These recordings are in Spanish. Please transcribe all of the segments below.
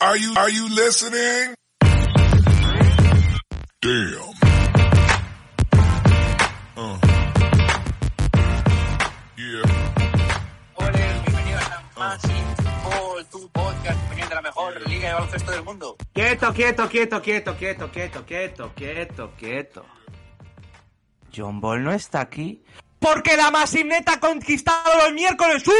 Are you, are you listening? Damn. Uh. Yeah. Hola, bienvenidos a Massive Ball, tu podcast de la mejor liga de baloncesto del mundo. Quieto, quieto, quieto, quieto, quieto, quieto, quieto, quieto, quieto. John Ball no está aquí. Porque la Masineta ha conquistado los miércoles. ¡Uh!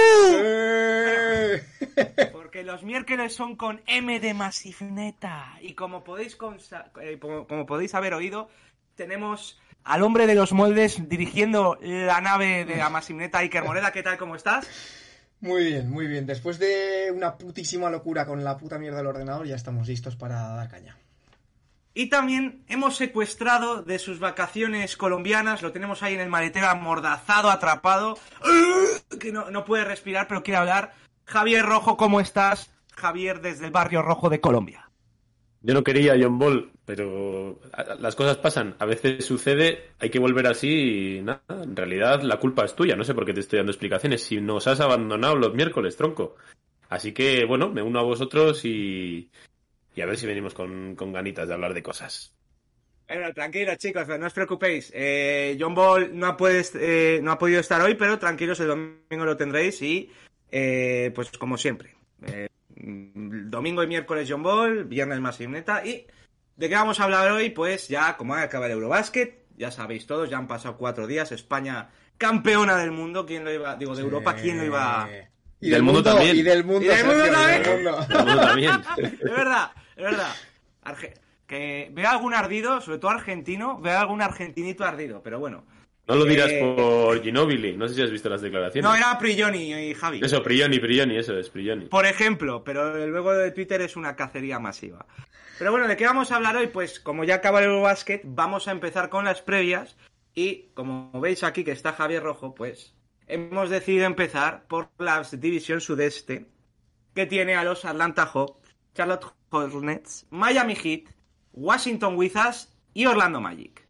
Porque los miércoles son con M de Masivneta. Y como podéis, consa- eh, como, como podéis haber oído, tenemos al hombre de los moldes dirigiendo la nave de la Masivneta, Iker Moreda. ¿Qué tal? ¿Cómo estás? Muy bien, muy bien. Después de una putísima locura con la puta mierda del ordenador, ya estamos listos para dar caña. Y también hemos secuestrado de sus vacaciones colombianas, lo tenemos ahí en el maletero amordazado, atrapado, que no, no puede respirar, pero quiere hablar. Javier Rojo, ¿cómo estás? Javier desde el barrio rojo de Colombia. Yo no quería John Ball, pero las cosas pasan. A veces sucede, hay que volver así y nada. En realidad la culpa es tuya. No sé por qué te estoy dando explicaciones. Si nos has abandonado los miércoles, tronco. Así que, bueno, me uno a vosotros y, y a ver si venimos con, con ganitas de hablar de cosas. Bueno, tranquilos chicos, no os preocupéis. Eh, John Ball no ha, puedes- eh, no ha podido estar hoy, pero tranquilos, el domingo lo tendréis y, eh, pues como siempre. Mm, domingo y miércoles John Ball, viernes más Neta y ¿de qué vamos a hablar hoy? Pues ya, como acaba el Eurobasket, ya sabéis todos, ya han pasado cuatro días, España campeona del mundo, ¿quién lo iba, digo, de Europa, ¿quién lo iba? Y del mundo también. Y del mundo, Y del mundo Sergio, y también. del mundo. Bueno, también. Es verdad, es verdad. Arge- que veo algún ardido, sobre todo argentino, veo algún argentinito ardido, pero bueno. No lo dirás Eh, por Ginobili. No sé si has visto las declaraciones. No, era Prigioni y Javi. Eso, Prioni, Prioni, eso es, Prioni. Por ejemplo, pero luego de Twitter es una cacería masiva. Pero bueno, ¿de qué vamos a hablar hoy? Pues como ya acaba el Eurobasket, vamos a empezar con las previas. Y como veis aquí que está Javier Rojo, pues hemos decidido empezar por la división sudeste, que tiene a los Atlanta Hawks, Charlotte Hornets, Miami Heat, Washington Wizards y Orlando Magic.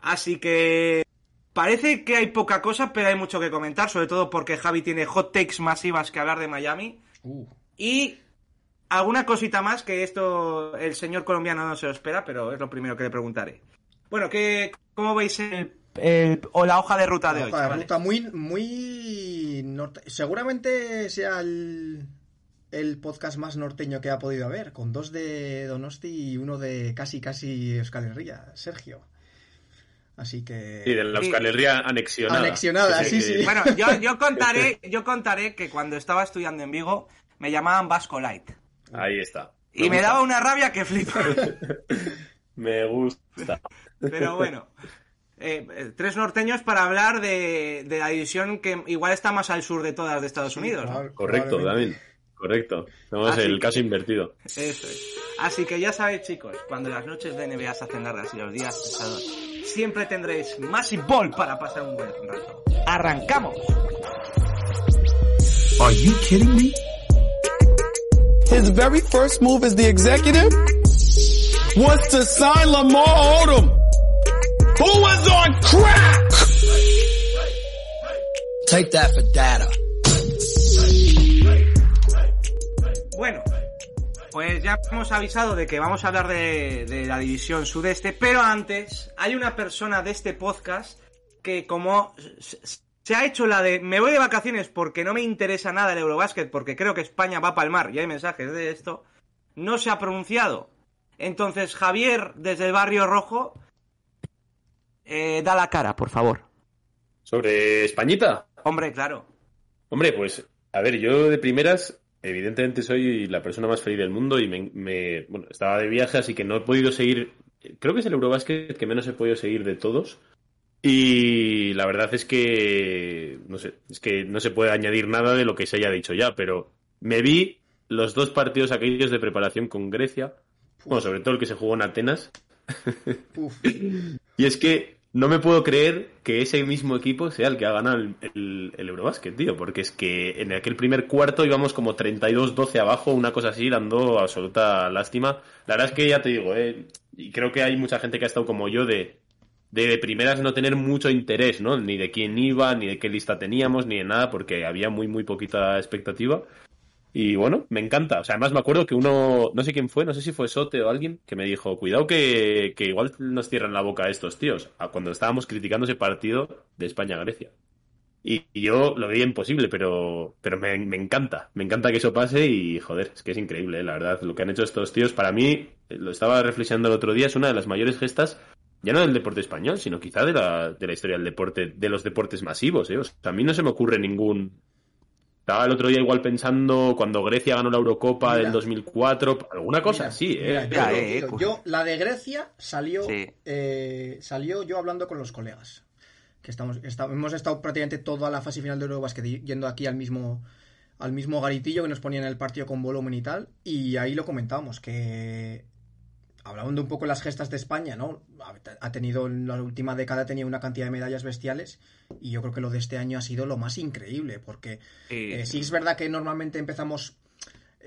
Así que parece que hay poca cosa, pero hay mucho que comentar, sobre todo porque Javi tiene hot takes masivas que hablar de Miami. Uh, Y alguna cosita más que esto el señor colombiano no se lo espera, pero es lo primero que le preguntaré. Bueno, ¿qué, ¿cómo veis el, el- o la hoja de ruta de hoy? hoja de ruta muy, muy norte- Seguramente sea el, el podcast más norteño que ha podido haber, con dos de Donosti y uno de casi casi Euskal Herria, Sergio. Así que Sí, de la. Euskal Herria anexionada. Anexionada, sí, sí. Bueno, yo, yo contaré, yo contaré que cuando estaba estudiando en Vigo me llamaban Vasco Light. Ahí está. Y me daba una rabia que flipa. Me gusta. Pero bueno. Eh, eh, tres norteños para hablar de, de la división que igual está más al sur de todas de Estados Unidos. Correcto. David. Correcto. El que- caso invertido. Eso es. Así que ya sabéis, chicos, cuando las noches de NBA se hacen largas y los días pesados, siempre tendréis Massive Ball para pasar un buen rato. ¡Arrancamos! Are you kidding me? His very first move as the executive was to sign Lamar Odom, who was on crack. Take that for data. Bueno, pues ya hemos avisado de que vamos a hablar de, de la división sudeste, pero antes hay una persona de este podcast que como se ha hecho la de me voy de vacaciones porque no me interesa nada el Eurobásquet porque creo que España va a palmar y hay mensajes de esto, no se ha pronunciado. Entonces Javier desde el barrio rojo eh, da la cara, por favor. Sobre Españita. Hombre, claro. Hombre, pues, a ver, yo de primeras, evidentemente soy la persona más feliz del mundo y me, me- bueno, estaba de viaje, así que no he podido seguir, creo que es el Eurobasket que menos he podido seguir de todos. Y la verdad es que, no sé, es que no se puede añadir nada de lo que se haya dicho ya, pero me vi los dos partidos aquellos de preparación con Grecia, bueno, sobre todo el que se jugó en Atenas, Uf, y es que no me puedo creer que ese mismo equipo sea el que ha ganado el, Eurobasket, tío. Porque es que en aquel primer cuarto íbamos como 32-12 abajo, una cosa así, dando absoluta lástima. La verdad es que ya te digo, eh, y creo que hay mucha gente que ha estado como yo de, de, de primeras no tener mucho interés, ¿no? Ni de quién iba, ni de qué lista teníamos, ni de nada, porque había muy, muy poquita expectativa. Y bueno, me encanta. O sea, además me acuerdo que uno, no sé quién fue, no sé si fue Sote o alguien, que me dijo, cuidado que, que igual nos cierran la boca a estos tíos, cuando estábamos criticando ese partido de España-Grecia. Y yo lo veía imposible, pero, pero me, me encanta. Me encanta que eso pase y, joder, es que es increíble, ¿eh? la verdad. Lo que han hecho estos tíos, para mí, eh, lo estaba reflexionando el otro día, es una de las mayores gestas, ya no del deporte español, sino quizá de la, de la historia del deporte, de los deportes masivos, ¿eh? O sea, a mí no se me ocurre ningún... Estaba el otro día igual pensando cuando Grecia ganó la Eurocopa Mira. del 2004, alguna cosa Mira, mira, ¿eh? yo, Ya, eh, digo, cu- yo, la de Grecia salió, Sí. eh, salió yo hablando con los colegas. Que estamos, esta- hemos estado prácticamente toda la fase final de Eurobasket yendo aquí al mismo, al mismo garitillo que nos ponían el partido con volumen y tal. Y ahí lo comentábamos, que hablando un poco de las gestas de España, ¿no? Ha- tenido, en la última década ha tenido una cantidad de medallas bestiales. Y yo creo que lo de este año ha sido lo más increíble, porque Sí. eh, sí es verdad que normalmente empezamos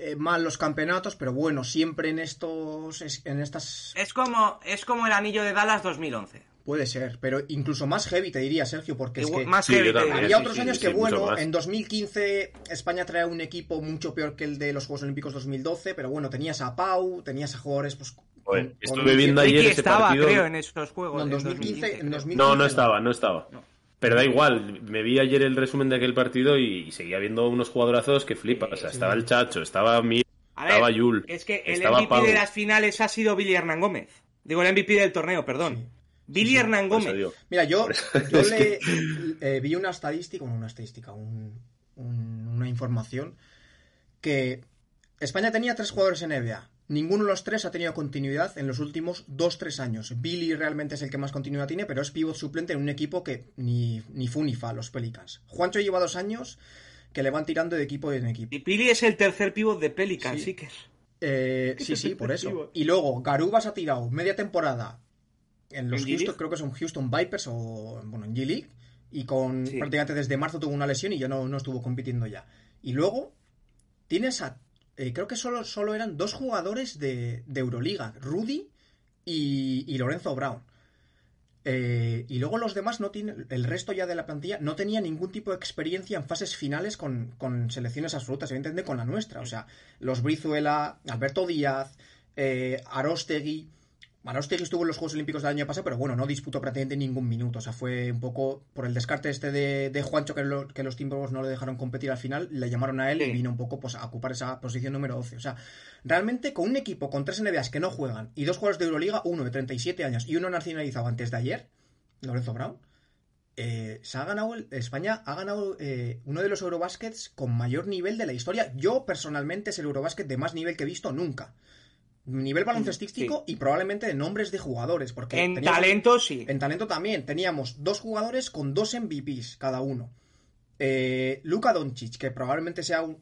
eh, mal los campeonatos, pero bueno, siempre en estos es- en estas Es como, es como el anillo de Dallas 2011. puede ser, pero incluso más heavy te diría Sergio, porque es Igual- que más Sí, heavy también. había sí, otros sí, años sí, que bueno, en 2015 España trae un equipo mucho peor que el de los Juegos Olímpicos 2012, pero bueno, tenías a Pau, tenías a jugadores pues Joder, estuve viendo ayer ese estaba, partido. creo, en esos juegos. No, en en 2015, 2015, en creo. 2015 No, no estaba, no estaba. Pero da igual, me vi ayer el resumen de aquel partido y seguía viendo unos jugadorazos que flipas. O sea, estaba el Chacho, estaba mi, A ver, estaba Yul, es que el MVP Pau. de las finales ha sido Billy Hernán Gómez. Digo, el MVP del torneo, perdón. Sí. Billy Hernán Gómez. Mira, yo, le eh, vi una estadística, bueno, una estadística, un- un- una información que España tenía tres jugadores en NBA. Ninguno de los tres ha tenido continuidad en los últimos dos, tres años. Billy realmente es el que más continuidad tiene, pero es pivot suplente en un equipo que ni, ni fu ni fa, los Pelicans. Juancho lleva dos años que le van tirando de equipo en equipo. Y Billy es el tercer pivot de Pelican, Sí. sí que es. Eh, sí, sí, por eso. Y luego, Garubas ha tirado media temporada en los ¿En Houston, creo que son Houston Vipers o, bueno, en G-League. Y con Sí. prácticamente desde marzo tuvo una lesión y ya no, no estuvo compitiendo ya. Y luego, tienes a. eh, creo que solo, solo eran dos jugadores de, de Euroliga: Rudy y, Lorenzo Brown. Eh, y luego los demás no tienen, el resto ya de la plantilla no tenía ningún tipo de experiencia en fases finales con, con selecciones absolutas, evidentemente con la nuestra. O sea, los Brizuela, Alberto Díaz, eh, Arostegui. Arostegui estuvo en los Juegos Olímpicos del año pasado, pero bueno, no disputó prácticamente ningún minuto. O sea, fue un poco por el descarte este de, de Juancho que, lo- que los Timberwolves no le dejaron competir al final, le llamaron a él y vino un poco pues, a ocupar esa posición número 12. O sea, realmente con un equipo con tres NBAs que no juegan y dos jugadores de Euroliga, uno de 37 años y uno nacionalizado antes de ayer, Lorenzo Brown, eh, se ha ganado el- España ha ganado eh, uno de los Eurobaskets con mayor nivel de la historia. Yo personalmente es el Eurobasket de más nivel que he visto nunca. Nivel baloncestístico y probablemente de nombres de jugadores. Porque En teníamos- talento, sí. en talento también. Teníamos dos jugadores con dos MVPs cada uno. Eh, Luka Doncic, que probablemente sea un,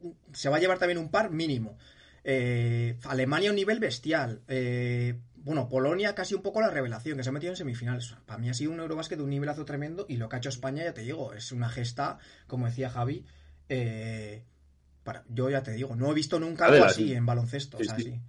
un- se va a llevar también un par mínimo. Eh, Alemania a un nivel bestial. Eh, bueno, Polonia casi un poco la revelación, que se ha metido en semifinales. Para mí ha sido un Eurobasket de un nivelazo tremendo y lo que ha hecho España, ya te digo, es una gesta, como decía Javi. eh, para, yo ya te digo, no he visto nunca algo ver, así en baloncesto. Sí, o sea, sí. sí.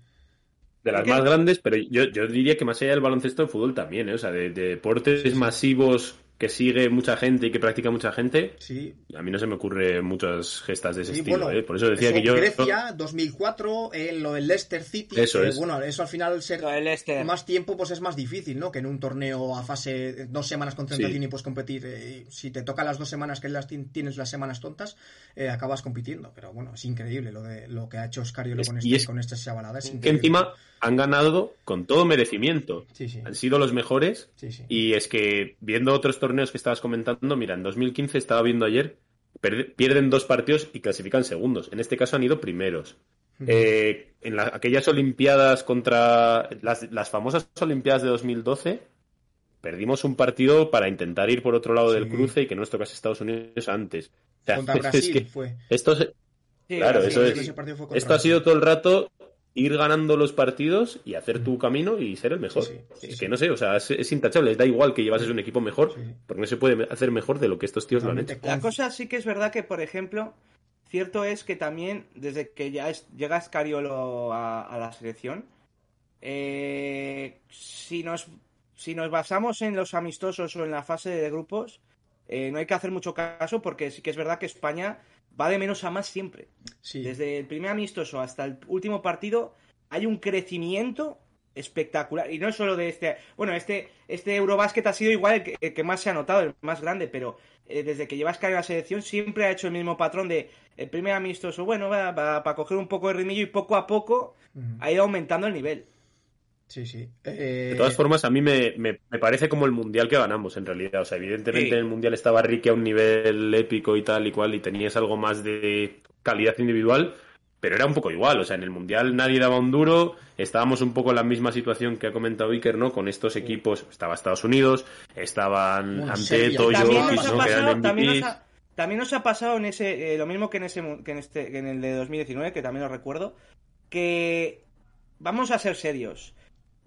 De las más grandes, pero yo, yo diría que más allá del baloncesto, el fútbol también, ¿eh? O sea, de, de deportes masivos que sigue mucha gente y que practica mucha gente, Sí, a mí no se me ocurre muchas gestas de ese Sí, estilo, bueno, ¿eh? Por eso decía eso, que yo... Grecia, 2004, eh, lo del Leicester City. Eso eh, es. Bueno, eso al final ser Lo del Leicester. más tiempo pues es más difícil, ¿no? Que en un torneo a fase dos semanas concentración Sí. y puedes competir. eh, si te toca las dos semanas que las ti- tienes las semanas tontas, eh, acabas compitiendo. Pero bueno, es increíble lo de lo que ha hecho Scariolo Es- con, este, es con esta chavalada. Es que encima han ganado con todo merecimiento. Sí, sí. Han sido los mejores. Sí, sí. Y es que viendo otros torneos que estabas comentando, mira, en 2015 estaba viendo ayer, pierden dos partidos y clasifican segundos. En este caso han ido primeros. Eh, en la- aquellas Olimpiadas contra las, las famosas Olimpiadas de 2012, perdimos un partido para intentar ir por otro lado del cruce y que no nos tocase Estados Unidos antes. O sea, Contra es Brasil que fue. esto Sí, Claro, eso es. esto ha sido todo el rato ir ganando los partidos y hacer tu camino y ser el mejor. Sí, sí, sí, es sí. que no sé, o sea, es, es intachable. Da igual que llevases un equipo mejor, Sí. porque no se puede hacer mejor de lo que estos tíos lo han hecho. La cosa sí que es verdad que, por ejemplo, cierto es que también, desde que ya es, llega a, a la selección, eh, si, nos, si nos basamos en los amistosos o en la fase de grupos, eh, no hay que hacer mucho caso porque sí que es verdad que España va de menos a más siempre. Sí. Desde el primer amistoso hasta el último partido hay un crecimiento espectacular. Y no solo de este. Bueno, este, este Eurobasket ha sido igual el que, el que más se ha notado, el más grande, pero eh, desde que lleva Sky a la selección siempre ha hecho el mismo patrón de el primer amistoso, bueno, va, va- para coger un poco de ritmillo y poco a poco ha ido aumentando el nivel. Sí, sí. Eh, De todas formas, a mí me, me- me parece como el mundial que ganamos, en realidad. O sea, evidentemente Sí. en el mundial estaba Ricky a un nivel épico y tal y cual, y tenías algo más de calidad individual, pero era un poco igual. O sea, en el mundial nadie daba un duro, estábamos un poco en la misma situación que ha comentado Iker, ¿no? Con estos equipos, estaba Estados Unidos, estaban Bueno, Ante. Toyo, también Jokic, nos ha ¿no? que eran pasado, también nos ha, también nos ha pasado en ese, eh, lo mismo que en ese mu- que en este, que en el de 2019, que también lo recuerdo, que vamos a ser serios.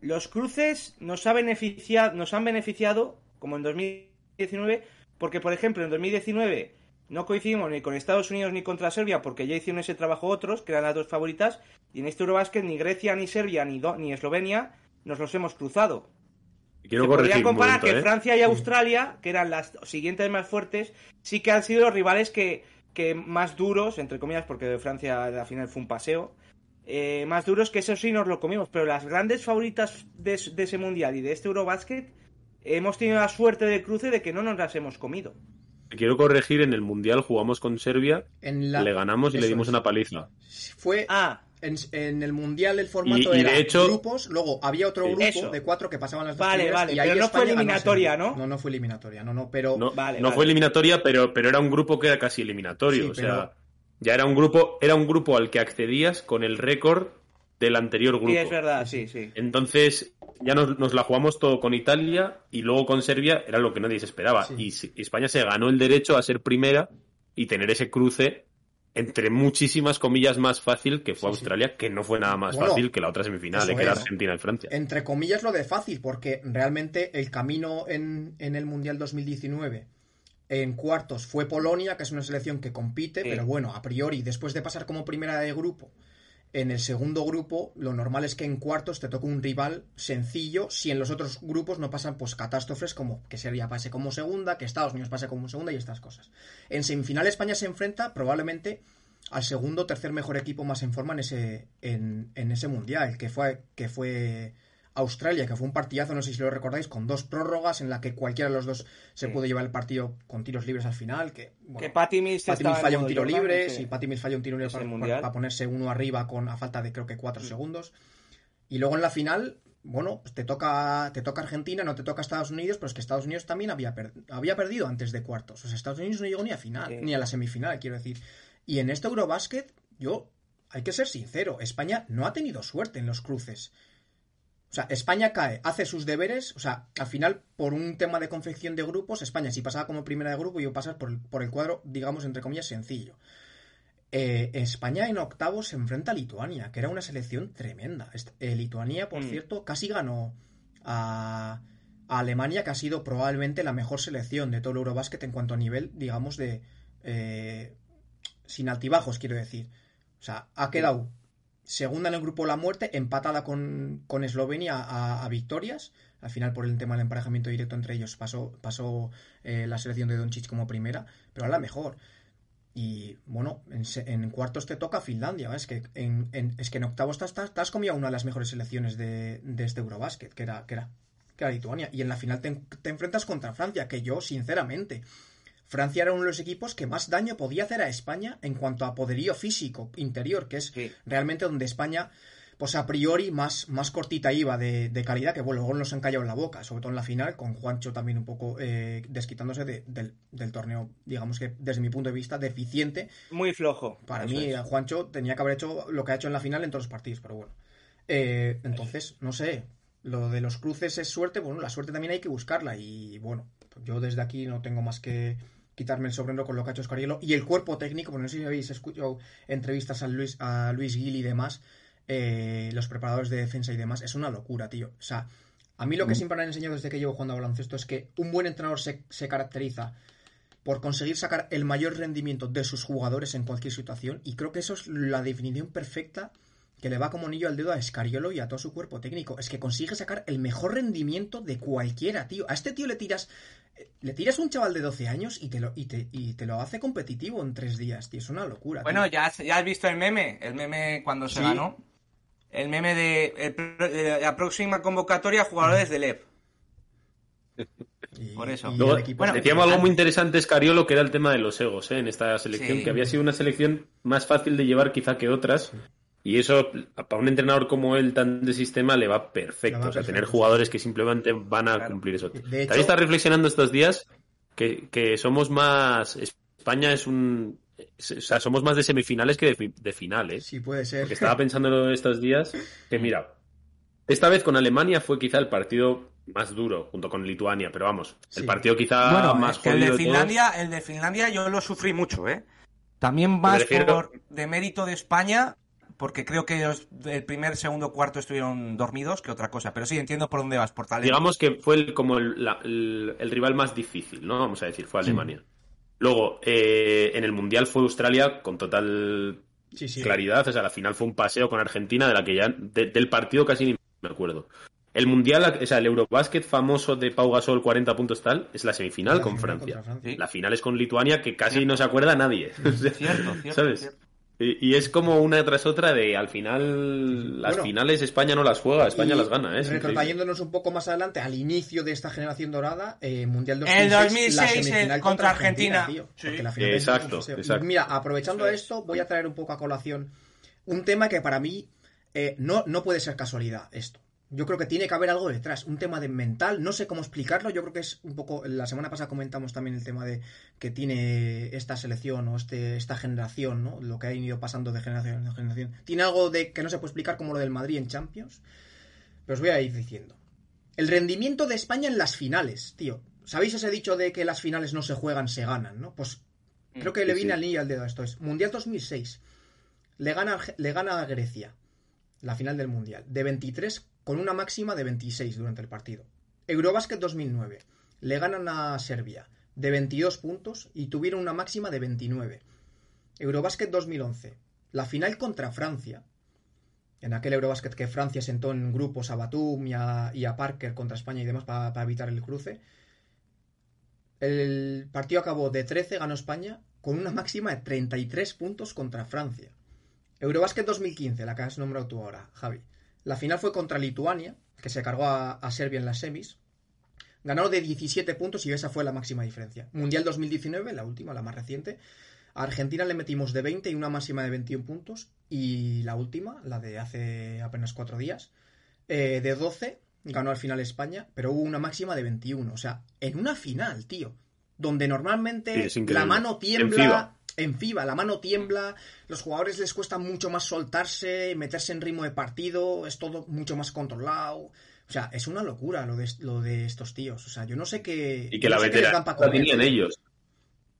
Los cruces nos ha beneficiado, nos han beneficiado, como en 2019, porque por ejemplo en 2019 no coincidimos ni con Estados Unidos ni contra Serbia, porque ya hicieron ese trabajo otros, que eran las dos favoritas, y en este Eurobasket ni Grecia, ni Serbia, ni, Do- ni Eslovenia nos los hemos cruzado. Quiero Se podría comparar momento, que ¿eh? Francia y Australia, que eran las siguientes más fuertes, sí que han sido los rivales que, que más duros, entre comillas, porque Francia al final fue un paseo, eh, más duros que eso sí nos lo comimos, pero las grandes favoritas de, es- de ese mundial y de este Eurobasket, hemos tenido la suerte de cruce de que no nos las hemos comido. Quiero corregir, en el mundial jugamos con Serbia, en la- le ganamos y le dimos es. una paliza. Fue Ah, en, en el mundial el formato Y- y era de hecho- grupos, luego había otro Sí. grupo Eso. de cuatro que pasaban las dos Vale, primeras, vale, y ahí pero no fue España eliminatoria. ¿no? No, no fue eliminatoria, no, no, pero No, Vale, no vale. fue eliminatoria, pero, pero era un grupo que era casi eliminatorio. Sí, o sea, ya era un grupo, era un grupo al que accedías con el récord del anterior grupo. sí, es verdad, sí, sí. Entonces, ya nos, nos la jugamos todo con Italia y luego con Serbia, era lo que nadie se esperaba. Sí. Y si- España se ganó el derecho a ser primera y tener ese cruce entre muchísimas comillas más fácil que fue Sí, sí. Australia, que no fue nada más Bueno, fácil que la otra semifinal, eh, que era. Argentina y Francia. entre comillas lo de fácil, porque realmente el camino en, en el Mundial 2019 en cuartos fue Polonia, que es una selección que compite, Sí. pero bueno, a priori, después de pasar como primera de grupo, en el segundo grupo, lo normal es que en cuartos te toque un rival sencillo, si en los otros grupos no pasan pues catástrofes como que Serbia pase como segunda, que Estados Unidos pase como segunda y estas cosas. En semifinal España se enfrenta probablemente al segundo o tercer mejor equipo más en forma en ese, en, en ese mundial, que fue, que fue Australia, que fue un partidazo, no sé si lo recordáis, con dos prórrogas en la que cualquiera de los dos se Sí. pudo llevar el partido con tiros libres al final. Que, bueno, que Patty Mills falla un tiro Jordan, libre, ese- sí, Patty Mills falla un tiro libre para, mundial. para ponerse uno arriba con a falta de creo que Mm. cuatro segundos. Y luego en la final, bueno, pues te toca, te toca Argentina, no te toca Estados Unidos, pero es que Estados Unidos también había, per- había perdido antes de cuartos. O sea, Estados Unidos no llegó ni a final, Sí. ni a la semifinal, quiero decir. Y en este Eurobasket, yo, hay que ser sincero, España no ha tenido suerte en los cruces. O sea, España cae, hace sus deberes, o sea, al final, por un tema de confección de grupos, España si pasaba como primera de grupo iba a pasar por el, por el cuadro, digamos, entre comillas, sencillo. Eh, España en octavos se enfrenta a Lituania, que era una selección tremenda. Eh, Lituania, por Mm. cierto, casi ganó a, a Alemania, que ha sido probablemente la mejor selección de todo el Eurobásquet en cuanto a nivel, digamos, de... eh, sin altibajos, quiero decir. O sea, ha quedado segunda en el grupo La Muerte, empatada con, con Eslovenia a, victorias. Al final, por el tema del emparejamiento directo entre ellos, pasó, pasó eh, la selección de Doncic como primera, pero a la mejor. Y bueno, en, cuartos te toca Finlandia. Es que en, en- es que en octavos te te has comido una de las mejores selecciones de, de este Eurobasket, que era, que, era, que Lituania. Y en la final te, te enfrentas contra Francia, que yo, sinceramente, Francia era uno de los equipos que más daño podía hacer a España en cuanto a poderío físico interior, que es Sí. realmente donde España, pues a priori, más, más cortita iba de, de calidad, que bueno, luego nos han callado en la boca, sobre todo en la final, con Juancho también un poco eh, desquitándose de- del, del torneo, digamos que desde mi punto de vista, deficiente. Muy flojo. Para mí, es. Juancho tenía que haber hecho lo que ha hecho en la final en todos los partidos, pero bueno. Eh, entonces, no sé, lo de los cruces es suerte, bueno, la suerte también hay que buscarla y bueno, yo desde aquí no tengo más que quitarme el sombrero con lo que ha hecho Escariolo y el cuerpo técnico, porque no sé si habéis escuchado entrevistas a Luis, a Luis Gil y demás, eh, los preparadores de defensa y demás, es una locura, tío. O sea, a mí lo que siempre me han enseñado desde que llevo jugando a baloncesto es que un buen entrenador se, se caracteriza por conseguir sacar el mayor rendimiento de sus jugadores en cualquier situación. Y creo que eso es la definición perfecta que le va como anillo al dedo a Escariolo y a todo su cuerpo técnico. Es que consigue sacar el mejor rendimiento de cualquiera, tío. A este tío le tiras. Le tiras un chaval de 12 años y te lo, y te, y te lo hace competitivo en tres días, tío. Es una locura. Bueno, tío. ya, has- ya has visto el meme, el meme cuando se Sí. ganó. El meme de, el pro- de la próxima convocatoria jugadores del EP. Y- por eso. Luego, bueno, decíamos algo muy interesante, Escariolo, que era el tema de los egos ¿eh? en esta selección, Sí. que había sido una selección más fácil de llevar quizá que otras. Y eso, para un entrenador como él, tan de sistema, le va perfecto. Va o sea, perfecto, tener sí. jugadores que simplemente van a Claro. cumplir eso. De También hecho- está reflexionando estos días que, que somos más. España es un. O sea, somos más de semifinales que de, fi- de finales. Sí, puede ser. Porque estaba pensando estos días que, mira, esta vez con Alemania fue quizá el partido más duro, junto con Lituania, pero vamos, Sí. el partido quizá bueno, más es que el jodido de. Finlandia, el de Finlandia yo lo sufrí mucho, ¿eh? También más refiero- por de mérito de España, porque creo que los- el primer, segundo, cuarto estuvieron dormidos que otra cosa. Pero sí, entiendo por dónde vas, por talento. Digamos que fue el- como el, la- el- el rival más difícil, ¿no? Vamos a decir, fue Alemania. Luego, eh, en el Mundial fue Australia con total Sí, sí. claridad. O sea, la final fue un paseo con Argentina, de la que ya de- del partido casi ni me acuerdo. El Mundial, o sea, el Eurobásquet famoso de Pau Gasol 40 puntos tal, es la semifinal La con final Francia. contra Francia. Sí. La final es con Lituania, que casi no se acuerda nadie. Cierto, cierto, ¿Sabes? cierto. Y, y es como una tras otra de, al final, las Bueno. finales España no las juega, España Y las gana, ¿eh? Retrotrayéndonos un poco más adelante, al inicio de esta generación dorada, eh, Mundial 2006, El 2006, la el semifinal contra Argentina. tío, Sí. porque la final es Exacto, exacto. Mira, aprovechando es. esto, voy a traer un poco a colación un tema que para mí eh, no, no puede ser casualidad esto. Yo creo que tiene que haber algo detrás, un tema de mental, no sé cómo explicarlo, yo creo que es un poco, la semana pasada comentamos también el tema de que tiene esta selección o este, esta generación, ¿no? Lo que ha ido pasando de generación en generación. Tiene algo de que no se puede explicar como lo del Madrid en Champions, pero os voy a ir diciendo. El rendimiento de España en las finales, tío. ¿Sabéis ese dicho de que las finales no se juegan, se ganan, no? Pues creo que le viene sí. al niño al dedo esto. Es Mundial 2006. Le gana, le gana a Grecia la final del Mundial. De 23 con una máxima de 26 durante el partido. Eurobásquet 2009. Le ganan a Serbia de 22 puntos y tuvieron una máxima de 29. Eurobásquet 2011. La final contra Francia. En aquel Eurobásquet que Francia sentó en grupos a Batum y a, Parker contra España y demás para, para evitar el cruce. El partido acabó de 13, ganó España con una máxima de 33 puntos contra Francia. Eurobásquet 2015, la que has nombrado tú ahora, Javi. La final fue contra Lituania, que se cargó a, a Serbia en las semis. Ganaron de 17 puntos y esa fue la máxima diferencia. Mundial 2019, la última, la más reciente. A Argentina le metimos de 20 y una máxima de 21 puntos. Y la última, la de hace apenas cuatro días, eh, de 12, ganó al final España, pero hubo una máxima de 21. O sea, en una final, tío, donde normalmente la mano tiembla. En FIBA, la mano tiembla, los jugadores les cuesta mucho más soltarse, meterse en ritmo de partido, es todo mucho más controlado. O sea, es una locura lo de, lo de estos tíos. O sea, yo no sé qué. Y que la no veteranía la tenían ellos.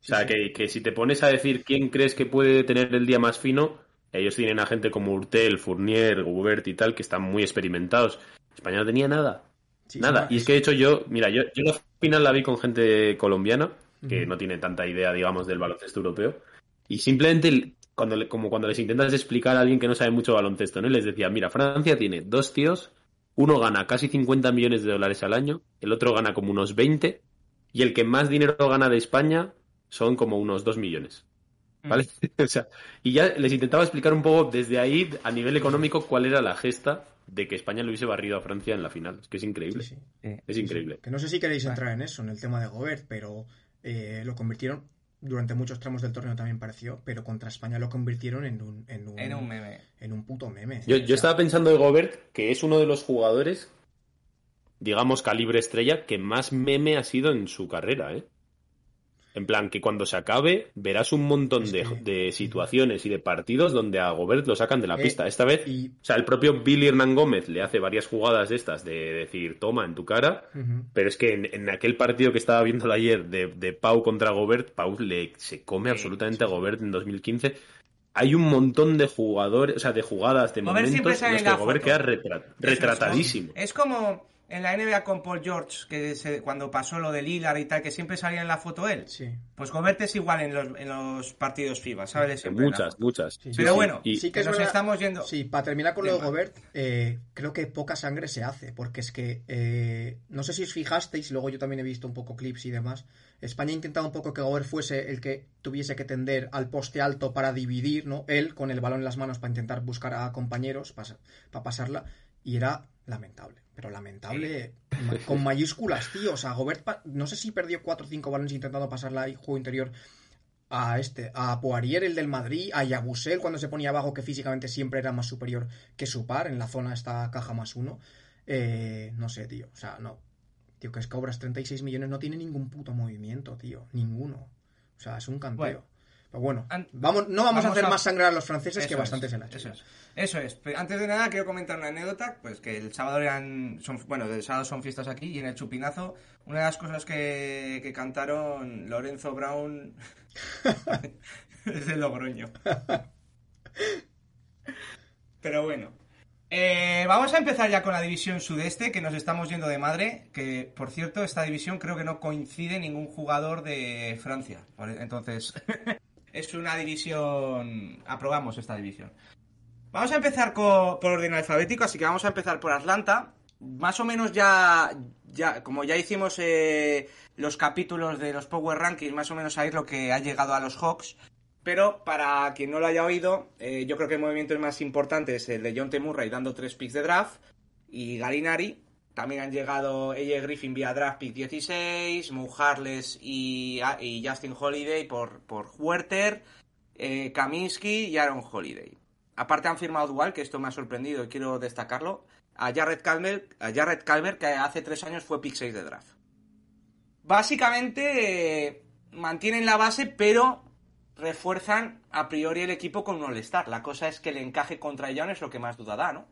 O sea, sí. Que, que si te pones a decir quién crees que puede tener el día más fino, ellos tienen a gente como Urtel, Fournier, Gubert y tal, que están muy experimentados. España no tenía nada. Sí, nada. Y es que de hecho yo, mira, yo, yo la final la vi con gente colombiana, que no tiene tanta idea, digamos, del baloncesto europeo. Y simplemente, cuando le- como cuando les intentas explicar a alguien que no sabe mucho baloncesto, ¿no? Y les decía, mira, Francia tiene dos tíos, uno gana casi 50 millones de dólares al año, el otro gana como unos 20, y el que más dinero gana de España son como unos 2 millones. ¿Vale? o sea, y ya les intentaba explicar un poco desde ahí, a nivel económico, cuál era la gesta de que España le hubiese barrido a Francia en la final. Es que es increíble. Sí, sí. Sí. Es increíble. Que no sé si queréis entrar en eso, en el tema de Gobert, pero eh, lo convirtieron. Durante muchos tramos del torneo también pareció, pero contra España lo convirtieron en un, en un, En un meme. en un puto meme. Yo, O yo estaba pensando de Gobert, que es uno de los jugadores, digamos, calibre estrella, que más meme ha sido en su carrera, ¿eh? En plan, que cuando se acabe, verás un montón de, de situaciones y de partidos donde a Gobert lo sacan de la Eh, pista. Esta vez, y- o sea, el propio Billy Hernán Gómez le hace varias jugadas de estas de decir, toma en tu cara, pero es que en, en aquel partido que estaba viendo ayer de, de Pau contra Gobert, Pau le, se come absolutamente a Gobert en 2015. Hay un montón de jugadores, o sea, de jugadas, de Gobert momentos en los que Gobert foto. queda retra- retratadísimo. Es como en la NBA con Paul George, que se- cuando pasó lo de Lillard y tal, que siempre salía en la foto él. Sí. Pues Gobert es igual en los, en los partidos FIBA, ¿sabes? De siempre Muchas, muchas. Sí, Pero sí. bueno, Y- Sí que es nos verdad- estamos yendo. Sí, para terminar con lo de. Gobert, eh, creo que poca sangre se hace, porque es que eh, no sé si os fijasteis, luego yo también he visto un poco clips y demás. España ha intentado un poco que Gobert fuese el que tuviese que tender al poste alto para dividir, ¿no? Él con el balón en las manos para intentar buscar a compañeros para, para pasarla, y era lamentable, pero lamentable con mayúsculas, tío. O sea, Gobert, no sé si perdió 4 o 5 balones intentando pasarla y juego interior a este, a Poirier, el del Madrid, a Yabusel cuando se ponía abajo, que físicamente siempre era más superior que su par en la zona esta caja más uno. Eh, no sé, tío. O sea, no. Tío, que es que cobras 36 millones, no tiene ningún puto movimiento, tío. Ninguno. O sea, es un canteo. Bueno. Pero bueno, An- vamos, no vamos, a hacer a- más sangrar a los franceses que Eso bastante es, se la. Eso es. Eso es. Pero antes de nada, quiero comentar una anécdota, pues que el sábado eran, son, bueno, el sábado son fiestas aquí y en el Chupinazo, una de las cosas que, que cantaron Lorenzo Brown es de Logroño. Pero bueno. Eh, vamos a empezar ya con la división sudeste, que nos estamos yendo de madre. Que, por cierto, esta división creo que no coincide ningún jugador de Francia. Por- Entonces, es una división. Aprobamos esta división. Vamos a empezar por orden alfabético, así que vamos a empezar por Atlanta. Más o menos ya, ya como ya hicimos eh, los capítulos de los Power Rankings, más o menos es lo que ha llegado a los Hawks. Pero para quien no lo haya oído, eh, yo creo que el movimiento más importante es el de John T. Murray dando tres picks de draft y Galinari. También han llegado AJ Griffin vía draft pick 16, Mo Harless y, y Justin Holiday por, por Huerter, eh, Kaminsky y Aaron Holiday. Aparte han firmado dual, que esto me ha sorprendido y quiero destacarlo, a Jared Calmer, que hace tres años fue pick 6 de draft. Básicamente eh, mantienen la base, pero refuerzan a priori el equipo con un All-Star. La cosa es que el encaje contra Young es lo que más duda da, ¿no?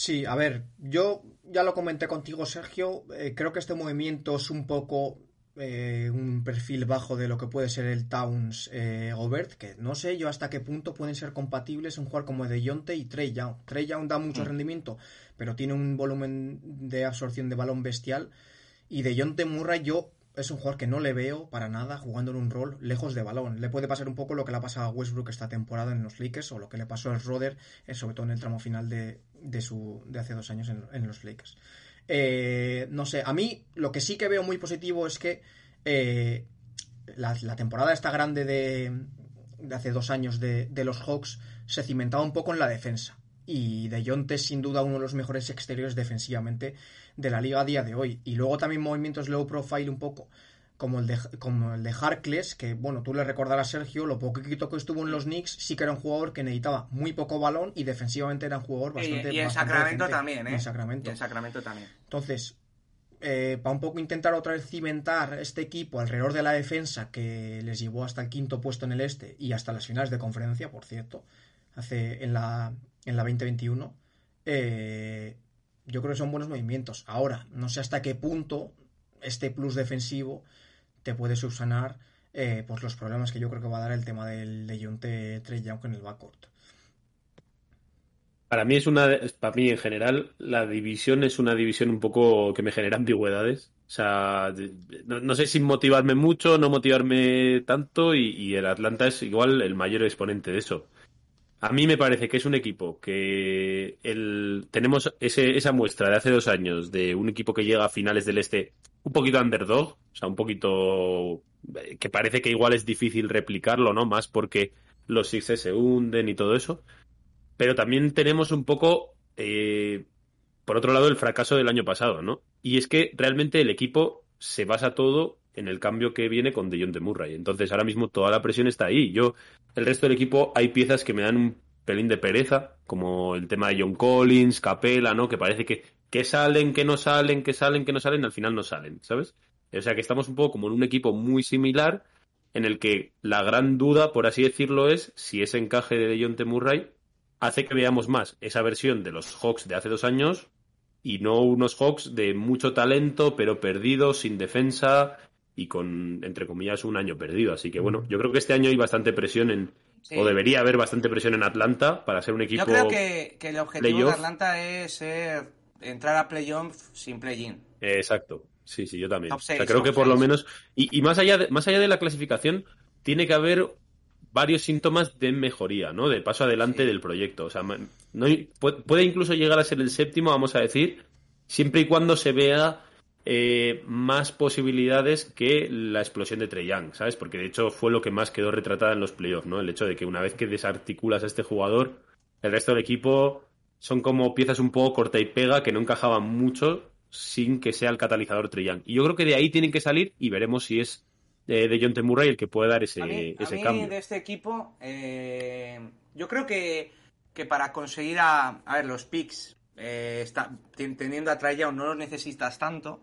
Sí, a ver, yo ya lo comenté contigo, Sergio. eh, creo que este movimiento es un poco eh, un perfil bajo de lo que puede ser el Towns eh, Gobert, que no sé yo hasta qué punto pueden ser compatibles un jugador como De Jonte y Trey Young. Trey Young da mucho rendimiento, pero tiene un volumen de absorción de balón bestial. Y De Jonte Murray, yo es un jugador que no le veo para nada jugando en un rol lejos de balón. Le puede pasar un poco lo que le ha pasado a Westbrook esta temporada en los Lakers o lo que le pasó al Roder, eh, sobre todo en el tramo final de, de, su, de hace dos años en, en los Lakers. Eh, no sé, a mí lo que sí que veo muy positivo es que eh, la, la, temporada esta grande de, de hace dos años de, de, los Hawks se cimentaba un poco en la defensa. Y De Jonte es sin duda uno de los mejores exteriores defensivamente de la liga a día de hoy. Y luego también movimientos low profile un poco, como el de, como el de Harkless, que bueno, tú le recordarás Sergio, lo poquito que estuvo en los Knicks, sí que era un jugador que necesitaba muy poco balón y defensivamente era un jugador bastante... Y, y en bastante Sacramento decente. también, ¿eh? Y en Sacramento. Y en Sacramento también. Entonces, eh, para un poco intentar otra vez cimentar este equipo alrededor de la defensa que les llevó hasta el quinto puesto en el este y hasta las finales de conferencia, por cierto, hace en la, en la 2021, eh, yo creo que son buenos movimientos. Ahora, no sé hasta qué punto este plus defensivo te puede subsanar eh, pues los problemas que yo creo que va a dar el tema del de Jonte Trey Young en el backcourt. Para mí es una, para mí en general, la división es una división un poco que me genera ambigüedades. O sea, no, sé si motivarme mucho, no motivarme tanto, y, el Atlanta es igual el mayor exponente de eso. A mí me parece que es un equipo que el, tenemos esa muestra de hace dos años de un equipo que llega a finales del este un poquito underdog, o sea, un poquito que parece que igual es difícil replicarlo, ¿no? Más porque los Sixers se hunden y todo eso pero también tenemos un poco, eh, por otro lado, el fracaso del año pasado, ¿no? Y es que realmente el equipo se basa todo en el cambio que viene con DeJounte de Murray. Entonces, ahora mismo toda la presión está ahí. Yo, el resto del equipo, hay piezas que me dan un pelín de pereza, como el tema de John Collins, Capela, ¿no? Que parece que, que salen, que no salen, que salen, que no salen, al final no salen, ¿sabes? O sea que estamos un poco como en un equipo muy similar, en el que la gran duda, por así decirlo, es si ese encaje de DeJounte Murray hace que veamos más esa versión de los Hawks de hace dos años y no unos Hawks de mucho talento, pero perdidos, sin defensa y con, entre comillas, un año perdido. Así que bueno, yo creo que este año hay bastante presión en, Sí. o debería haber bastante presión en Atlanta para ser un equipo. Yo creo que, que el objetivo de Atlanta es ser- entrar a playoff sin play-in. Eh, exacto. Sí, sí, yo también. Top O sea, creo top que por lo menos. Y, y más, allá de, más allá de la clasificación, tiene que haber varios síntomas de mejoría, ¿no? De paso adelante Sí. del proyecto. O sea, no, puede incluso llegar a ser el séptimo, vamos a decir, siempre y cuando se vea eh, más posibilidades que la explosión de Trey Young, ¿sabes? Porque de hecho fue lo que más quedó retratada en los playoffs, ¿no? El hecho de que una vez que desarticulas a este jugador, el resto del equipo son como piezas un poco corta y pega que no encajaban mucho sin que sea el catalizador Trey Young. Y yo creo que de ahí tienen que salir y veremos si es eh, de John T. Murray el que puede dar ese, a mí, a mí cambio. de este equipo, eh, yo creo que, que para conseguir a, a ver, los picks, eh, está, teniendo a Trae Young no los necesitas tanto,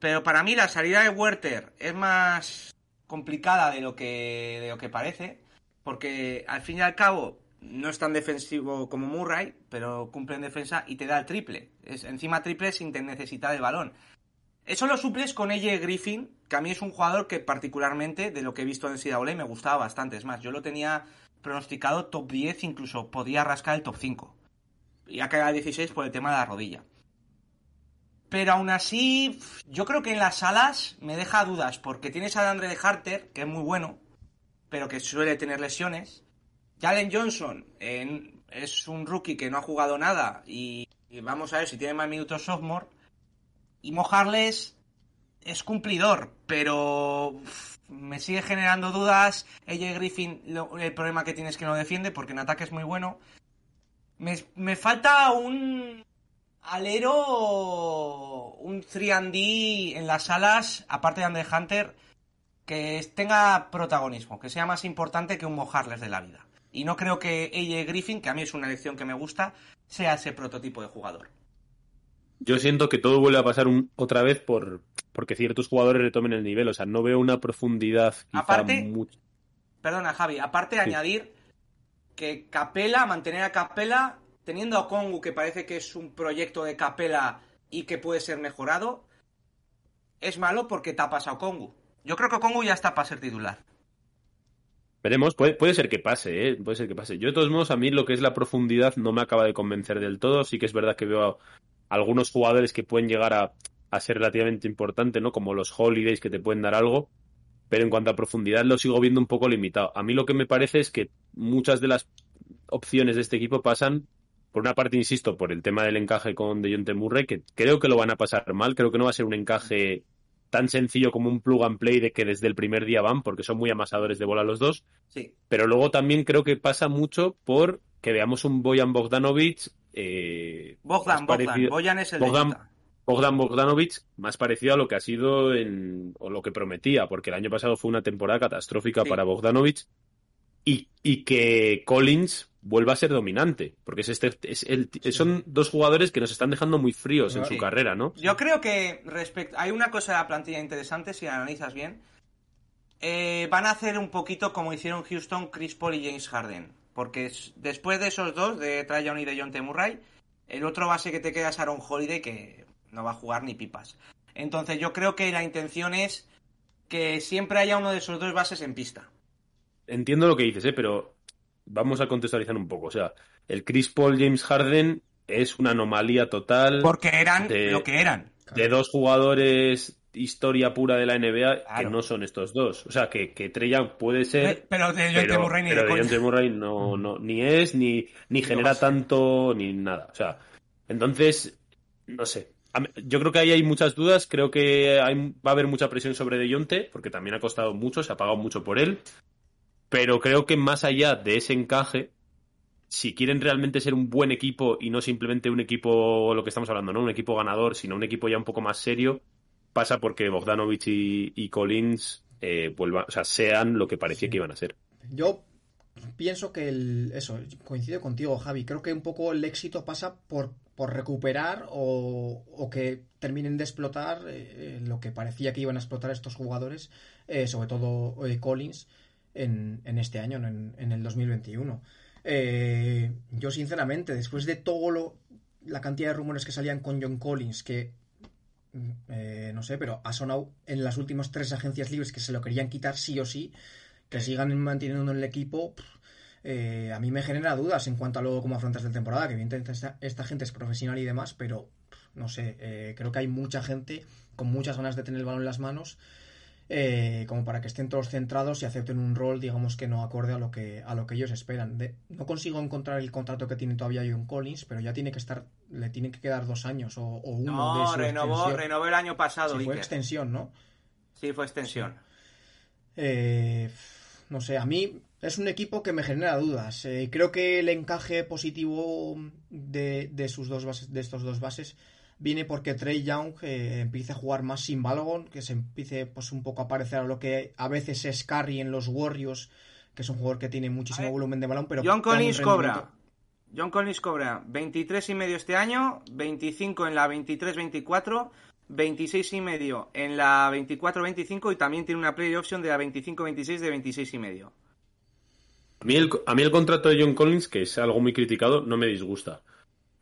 pero para mí la salida de Werther es más complicada de lo que, de lo que parece, porque al fin y al cabo no es tan defensivo como Murray, pero cumple en defensa y te da el triple. Es, encima triple sin necesitar el balón. Eso lo suples con AJ Griffin, que a mí es un jugador que particularmente, de lo que he visto en CW, me gustaba bastante. Es más, yo lo tenía pronosticado top 10, incluso podía rascar el top 5. Y ha caído a 16 por el tema de la rodilla. Pero aún así, yo creo que en las alas me deja dudas, porque tienes a Andre de Harter, que es muy bueno, pero que suele tener lesiones. Jalen Johnson es un rookie que no ha jugado nada y, vamos a ver si tiene más minutos sophomore. Y mojarles es cumplidor, pero me sigue generando dudas. AJ Griffin, el problema que tiene es que no defiende porque en ataque es muy bueno. Me, me falta un alero, un 3D en las alas, aparte de Andre Hunter, que tenga protagonismo, que sea más importante que un mojarles de la vida. Y no creo que AJ Griffin, que a mí es una elección que me gusta, sea ese prototipo de jugador. Yo siento que todo vuelve a pasar un- otra vez por porque ciertos jugadores retomen el nivel. O sea, no veo una profundidad quizá Aparte- mucho. Perdona, Javi. Aparte, Sí. añadir que Capela, mantener a Capela, teniendo a Kongu, que parece que es un proyecto de Capela y que puede ser mejorado, es malo porque tapas a Kongu. Yo creo que Kongu ya está para ser titular. Veremos, puede, ser que pase, ¿eh? Puede ser que pase. Yo, de todos modos, a mí lo que es la profundidad no me acaba de convencer del todo. Sí que es verdad que veo algunos jugadores que pueden llegar a ser relativamente importantes, ¿no? Como los Holidays que te pueden dar algo. Pero en cuanto a profundidad lo sigo viendo un poco limitado. A mí lo que me parece es que muchas de las opciones de este equipo pasan, por una parte, insisto, por el tema del encaje con Dejounte Murray, que creo que lo van a pasar mal. Creo que no va a ser un encaje tan sencillo como un plug and play de que desde el primer día van, porque son muy amasadores de bola los dos. Sí. Pero luego también creo que pasa mucho por que veamos un Boyan Bogdanovic. Eh, Bogdan, Bogdan. Boyan es el de Bogdan- Bogdanovic más parecido a lo que ha sido en, o lo que prometía, porque el año pasado fue una temporada catastrófica Sí. para Bogdanovic y, y que Collins vuelva a ser dominante, porque es este, es el- son dos jugadores que nos están dejando muy fríos en Sí. su carrera, ¿no? Yo creo que respecto hay una cosa de la plantilla interesante si la analizas bien. Eh, van a hacer un poquito como hicieron Houston, Chris Paul y James Harden. Porque es- después de esos dos, de Trae Young y de John T. Murray, el otro base que te queda es Aaron Holiday, que no va a jugar ni pipas. Entonces yo creo que la intención es que siempre haya uno de esos dos bases en pista. Entiendo lo que dices, ¿eh? pero vamos a contextualizar un poco. O sea, el Chris Paul James Harden es una anomalía total. Porque eran De- lo que eran. de dos jugadores historia pura de la NBA que no son estos dos. O sea, que, que Trey Young puede ser, Pero de John T. Murray ni pero de. DeJounte Murray no, no, ni es, ni, ni genera tanto, ni nada. O sea, entonces, no sé. Yo creo que ahí hay muchas dudas. Creo que hay- va a haber mucha presión sobre Dejonte, porque también ha costado mucho, se ha pagado mucho por él. Pero creo que más allá de ese encaje, si quieren realmente ser un buen equipo y no simplemente un equipo, lo que estamos hablando, ¿no? Un equipo ganador, sino un equipo ya un poco más serio, pasa porque Bogdanovich y, y Collins eh, vuelvan, o sea, sean lo que parecía Sí. que iban a ser. Yo pienso que el, eso, coincido contigo, Javi. Creo que un poco el éxito pasa por, por recuperar o, o que terminen de explotar eh, lo que parecía que iban a explotar estos jugadores, eh, sobre todo eh, Collins, en, en este año, en, en el 2021. Eh, yo, sinceramente, después de todo lo, la cantidad de rumores que salían con John Collins, que mm, eh, no sé, pero ha sonado en las últimas tres agencias libres que se lo querían quitar sí o sí, que sigan manteniendo en el equipo. pff, eh, a mí me genera dudas en cuanto a luego cómo afrontas la temporada, que evidentemente esta, esta gente es profesional y demás, pero no sé, eh, creo que hay mucha gente con muchas ganas de tener el balón en las manos eh, como para que estén todos centrados y acepten un rol, digamos que no acorde a lo que, a lo que ellos esperan. De- no consigo encontrar el contrato que tiene todavía John Collins, pero ya tiene que estar, le tiene que quedar dos años o, o uno de No, su renovó, extensión. renovó el año pasado, Sí, fue extensión, ¿no? Sí, fue extensión. Eh, no sé, a mí es un equipo que me genera dudas. Eh, creo que el encaje positivo de, de sus dos bases, de estos dos bases, viene porque Trey Young eh, empiece a jugar más sin balón, que se empiece pues un poco a parecer a lo que a veces es Curry en los Warriors, que es un jugador que tiene muchísimo ver, volumen de balón, pero John Collins rendimiento- cobra. John Collins cobra 23 y medio este año, 25 en la 23-24, 26 y medio en la 24-25 y también tiene una play option de la 25-26 de 26 y medio. A mí, el, a mí el contrato de John Collins, que es algo muy criticado, no me disgusta.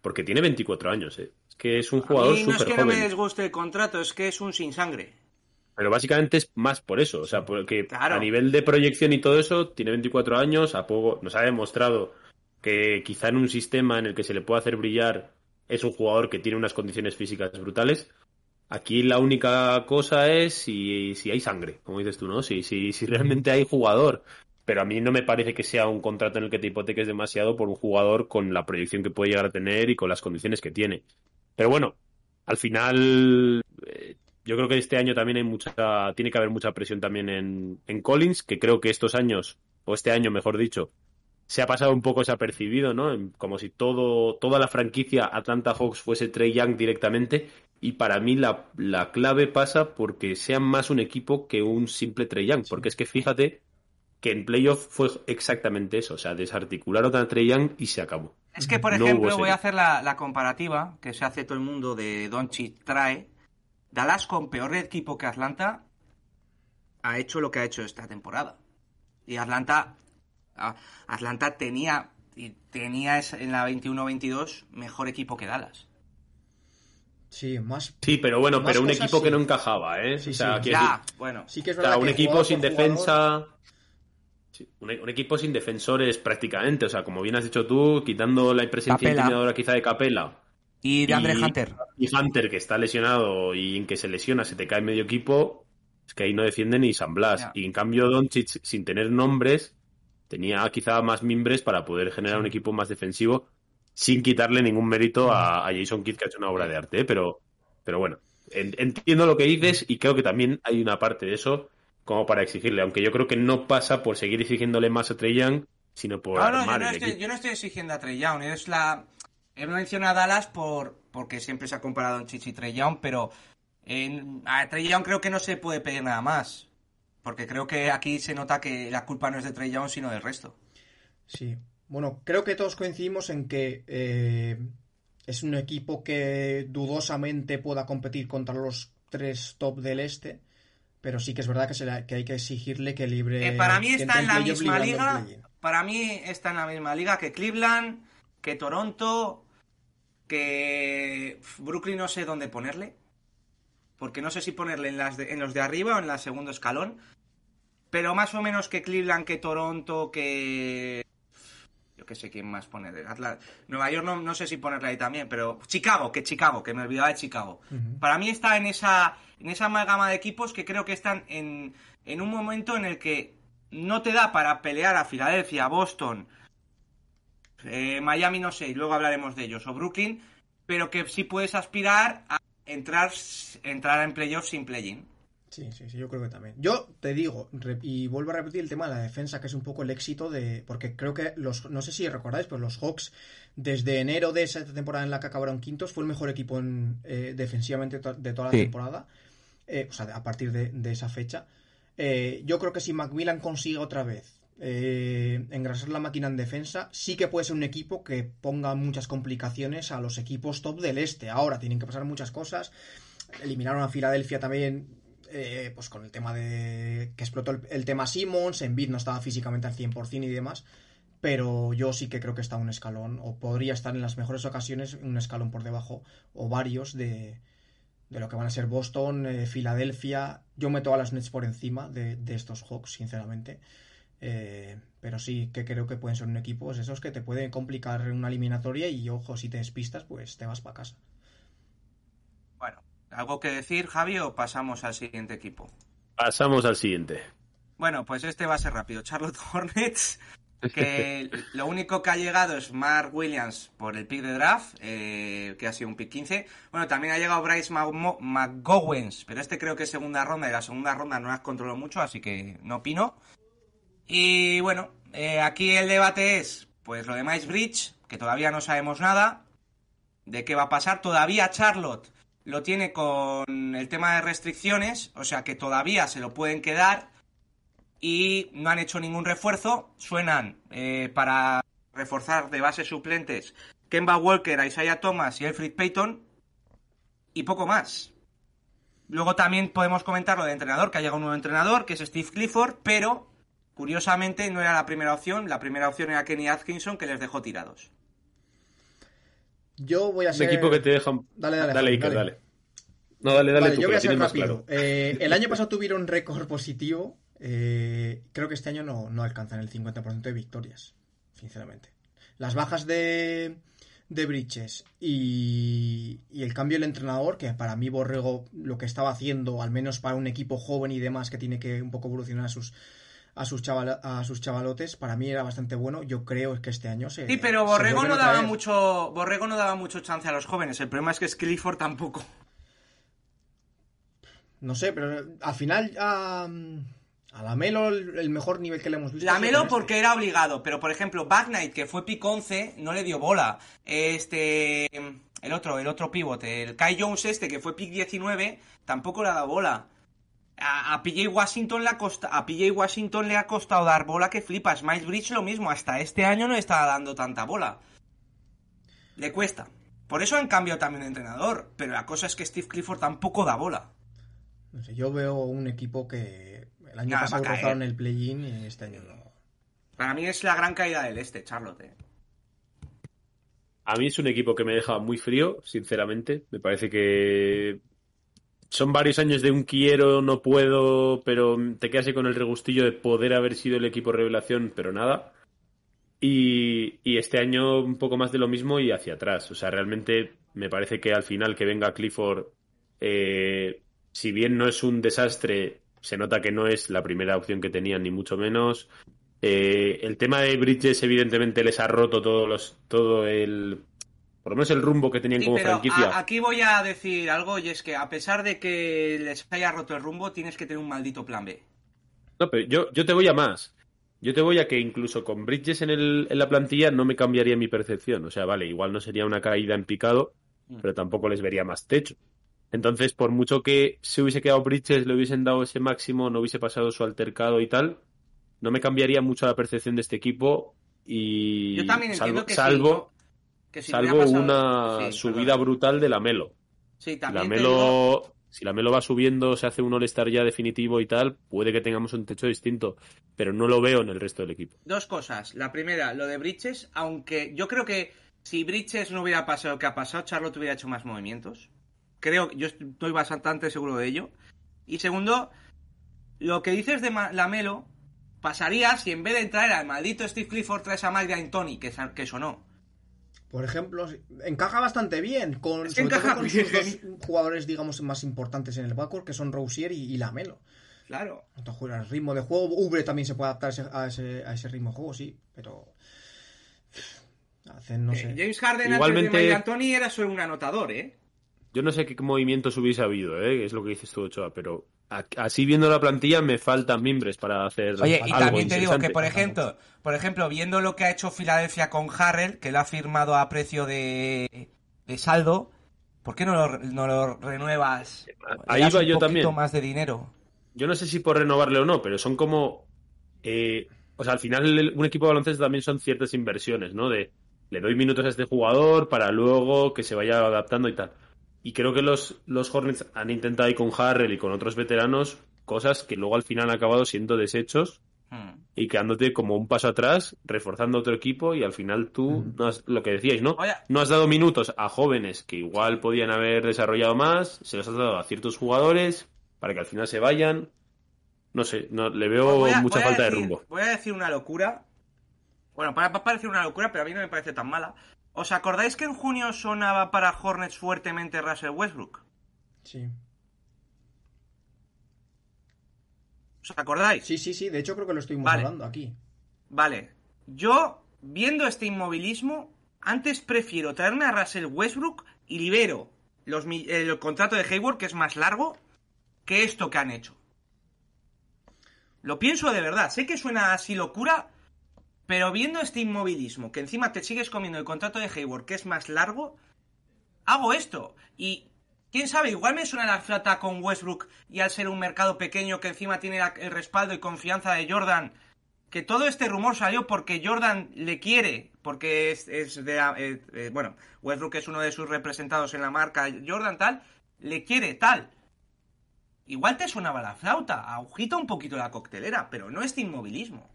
Porque tiene 24 años, ¿eh? Que es un jugador mí no es súper que no me desguste el contrato, es que es un sin sangre. Pero básicamente es más por eso. O sea, porque Claro. a nivel de proyección y todo eso, tiene 24 años, a poco nos ha demostrado que quizá en un sistema en el que se le puede hacer brillar es un jugador que tiene unas condiciones físicas brutales. Aquí la única cosa es si, si hay sangre, como dices tú, ¿no? Si, si, si realmente hay jugador. Pero a mí no me parece que sea un contrato en el que te hipoteques demasiado por un jugador con la proyección que puede llegar a tener y con las condiciones que tiene. Pero bueno, al final eh, yo creo que este año también hay mucha, tiene que haber mucha presión también en, en Collins, que creo que estos años, o este año mejor dicho, se ha pasado un poco desapercibido, ¿no? Como si todo, toda la franquicia Atlanta Hawks fuese Trey Young directamente. Y para mí la, la clave pasa porque sean más un equipo que un simple Trey Young. Porque es que fíjate que en playoff fue exactamente eso. O sea, desarticularon a Trey Young y se acabó. Es que, por ejemplo, voy a hacer la, la comparativa que se hace todo el mundo de Doncic trae. Dallas con peor equipo que Atlanta ha hecho lo que ha hecho esta temporada. Y Atlanta Atlanta tenía y tenía en la 21-22 mejor equipo que Dallas. Sí, más. Sí, pero bueno, pero un equipo que no encajaba, ¿eh? Sí, o sea, sí. quiero Ya, decir, bueno. Sí que es O verdad sea, un que equipo sin jugador- defensa. Sí, un, un equipo sin defensores prácticamente. O sea, como bien has dicho tú, quitando la presencia intimidadora quizá de Capela Y de Andre Hunter. y Hunter, que está lesionado y en que se lesiona, se te cae medio equipo, es que ahí no defiende ni San Blas. Y en cambio, Doncic, sin tener nombres, tenía quizá más mimbres para poder generar un equipo más defensivo sin quitarle ningún mérito a, a Jason Kidd, que ha hecho una obra de arte. ¿eh? Pero, pero bueno, en- entiendo lo que dices y creo que también hay una parte de eso como para exigirle, aunque yo creo que no pasa por seguir exigiéndole más a Trey Young, sino por No, no, yo armar no, el estoy, yo no estoy exigiendo a Trey Young. Es la... He mencionado a Dallas por, porque siempre se ha comparado en Chichi y Trey Young, pero en, a Trey Young creo que no se puede pedir nada más. Porque creo que aquí se nota que la culpa no es de Trey Young, sino del resto. Sí. Bueno, creo que todos coincidimos en que eh, es un equipo que dudosamente pueda competir contra los tres top del este. Pero sí que es verdad que, se la- que hay que exigirle que libre. Eh, para mí está en la misma liga. Para mí está en la misma liga que Cleveland, que Toronto, que Brooklyn no sé dónde ponerle. Porque no sé si ponerle en, las de- en los de arriba o en el segundo escalón. Pero más o menos que Cleveland, que Toronto, que. Que sé quién más. Atla- Nueva York no, no sé si ponerle ahí también, pero Chicago, que Chicago, que me olvidaba de Chicago. Para mí está en esa, en esa amalgama de equipos que creo que están en, en un momento en el que no te da para pelear a Filadelfia, Boston, eh, Miami, no sé, y luego hablaremos de ellos, o Brooklyn, pero que sí puedes aspirar a entrar, entrar en playoffs sin play-in. Sí, sí, sí, yo creo que también. Yo te digo, y vuelvo a repetir el tema de la defensa, que es un poco el éxito de. Porque creo que los. No sé si recordáis, pero los Hawks, desde enero de esa temporada en la que acabaron quintos, fue el mejor equipo en, eh, defensivamente de toda la Sí. temporada. Eh, o sea, a partir de, de esa fecha. Eh, yo creo que si Macmillan consigue otra vez eh, engrasar la máquina en defensa, sí que puede ser un equipo que ponga muchas complicaciones a los equipos top del este. Ahora tienen que pasar muchas cosas. Eliminaron a Filadelfia también, eh, pues con el tema de que explotó el, tema Simmons, Embiid no estaba físicamente al 100% y demás. Pero yo sí que creo que está un escalón, o podría estar en las mejores ocasiones un escalón por debajo, o varios de, de lo que van a ser Boston, eh, Filadelfia. Yo meto a las Nets por encima de, de estos Hawks, sinceramente. Eh, pero sí que creo que pueden ser un equipo pues, esos que te pueden complicar una eliminatoria y ojo, si te despistas, pues te vas para casa. ¿Algo que decir, Javi, o pasamos al siguiente equipo? Pasamos al siguiente. Bueno, pues este va a ser rápido. Charlotte Hornets, que lo único que ha llegado es Mark Williams por el pick de draft, eh, que ha sido un pick 15. Bueno, también ha llegado Bryce McGowens, pero este creo que es segunda ronda y la segunda ronda no las controlo mucho, así que no opino. Y bueno, eh, aquí el debate es, pues lo de Miles Bridge, que todavía no sabemos nada de qué va a pasar. Todavía Charlotte lo tiene con el tema de restricciones, o sea que todavía se lo pueden quedar y no han hecho ningún refuerzo. Suenan eh, para reforzar de bases suplentes Kemba Walker, Isaiah Thomas y Alfred Payton y poco más. Luego también podemos comentar lo de entrenador, que ha llegado un nuevo entrenador, que es Steve Clifford, pero curiosamente no era la primera opción. La primera opción era Kenny Atkinson, que les dejó tirados. Yo voy a Un ser... equipo que te dejan. Dale, dale, dale, Iker, dale. dale. No, dale, dale Vale, tú, yo voy a ser rápido. claro. Eh, el año pasado tuvieron récord positivo. eh, creo que este año no, no alcanzan el 50% de victorias, sinceramente. Las bajas de, de Bridges y, y el cambio del entrenador, que para mí Borrego lo que estaba haciendo, al menos para un equipo joven y demás que tiene que un poco evolucionar a sus a sus, chaval- a sus chavalotes, para mí era bastante bueno. Yo creo que este año se. Sí, pero Borrego no daba mucho. Borrego no daba mucho chance a los jóvenes. El problema es que Clifford tampoco. No sé, pero al final a, a la Melo el, mejor nivel que le hemos visto. La ha sido Melo con este. porque era obligado, pero por ejemplo, Back Knight, que fue pick 11, no le dio bola. Este. El otro, el otro pivote, el Kai Jones este, que fue pick 19, tampoco le ha dado bola. A, a PJ Washington le ha costa- a PJ Washington le ha costado dar bola que flipas. Miles Bridge lo mismo, hasta este año no está dando tanta bola. Le cuesta. Por eso han cambiado también de entrenador. Pero la cosa es que Steve Clifford tampoco da bola. No sé, yo veo un equipo que el año Nah, pasado rozaron el play-in y este año no. Para mí es la gran caída del este, Charlotte. eh. A mí es un equipo que me deja muy frío, sinceramente. Me parece que son varios años de un quiero, no puedo, pero te quedas con el regustillo de poder haber sido el equipo revelación, pero nada. Y, y este año un poco más de lo mismo y hacia atrás. O sea, realmente me parece que al final que venga Clifford, eh, si bien no es un desastre, se nota que no es la primera opción que tenían, ni mucho menos. Eh, el tema de Bridges, evidentemente, les ha roto todos los, todo el. Por lo menos el rumbo que tenían Sí, como pero franquicia. a- aquí voy a decir algo y es que a pesar de que les haya roto el rumbo, tienes que tener un maldito plan B. No, pero yo, yo te voy a más. Yo te voy a que incluso con Bridges en, el, en la plantilla no me cambiaría mi percepción. O sea, vale, igual no sería una caída en picado, Mm. pero tampoco les vería más techo. Entonces, por mucho que se hubiese quedado Bridges, le hubiesen dado ese máximo, no hubiese pasado su altercado y tal, no me cambiaría mucho la percepción de este equipo y Yo también entiendo salvo, que salvo, sí, que si salvo pasado- una sí, subida brutal de la Melo. Sí, Si también la digo- si la Melo va subiendo, se hace un All-Star ya definitivo y tal, puede que tengamos un techo distinto, pero no lo veo en el resto del equipo. Dos cosas. La primera, lo de Bridges, aunque yo creo que si Bridges no hubiera pasado lo que ha pasado, Charlotte hubiera hecho más movimientos. Creo, yo estoy bastante seguro de ello. Y segundo, lo que dices de Lamelo pasaría si en vez de traer al maldito Steve Clifford traes a Mike D'Antoni, que, que sonó. Por ejemplo, encaja bastante bien con, Es que sobre todo encaja con bien. sus dos jugadores, digamos, más importantes en el backcourt, que son Rousier y, y Lamelo. Claro. Entonces, el ritmo de juego, Ubre también se puede adaptar a ese, a ese, a ese ritmo de juego, sí, pero... Hacen, no Eh, sé... James Harden Igualmente- antes de Mike D'Antoni era solo un anotador, ¿eh? Yo no sé qué movimientos hubiese habido, ¿eh? es lo que dices tú, Ochoa, pero así viendo la plantilla me faltan mimbres para hacer Oye, y algo también te digo que, por ejemplo, por ejemplo, viendo lo que ha hecho Filadelfia con Harrell, que lo ha firmado a precio de, de saldo, ¿por qué no lo, no lo renuevas? Ahí das iba un yo también. más de dinero. Yo no sé si por renovarle o no, pero son como... eh, o sea, al final un equipo de baloncesto también son ciertas inversiones, ¿no? De le doy minutos a este jugador para luego que se vaya adaptando y tal. Y creo que los, los Hornets han intentado ahí con Harrell y con otros veteranos cosas que luego al final han acabado siendo desechos Hmm. y quedándote como un paso atrás, reforzando otro equipo y al final tú, no has- lo que decíais, ¿no? Oye. No has dado minutos a jóvenes que igual podían haber desarrollado más, se los has dado a ciertos jugadores para que al final se vayan. no sé, no, le veo a- mucha falta de rumbo. Voy a decir una locura. Bueno, para, para parecer una locura, pero a mí no me parece tan mala. ¿Os acordáis que en junio sonaba para Hornets fuertemente Russell Westbrook? Sí. ¿Os acordáis? Sí, sí, sí. De hecho, creo que lo estuvimos Vale. hablando aquí. Vale. Yo, viendo este inmovilismo, antes prefiero traerme a Russell Westbrook y libero los, el contrato de Hayward, que es más largo, que esto que han hecho. Lo pienso de verdad. Sé que suena así locura, pero viendo este inmovilismo, que encima te sigues comiendo el contrato de Hayward, que es más largo, hago esto. Y quién sabe, igual me suena la flata con Westbrook y al ser un mercado pequeño que encima tiene el respaldo y confianza de Jordan, que todo este rumor salió porque Jordan le quiere, porque es, es de... eh, eh, bueno, Westbrook es uno de sus representados en la marca, Jordan tal, le quiere tal. Igual te sonaba la flauta, agujita un poquito la coctelera, pero no este inmovilismo.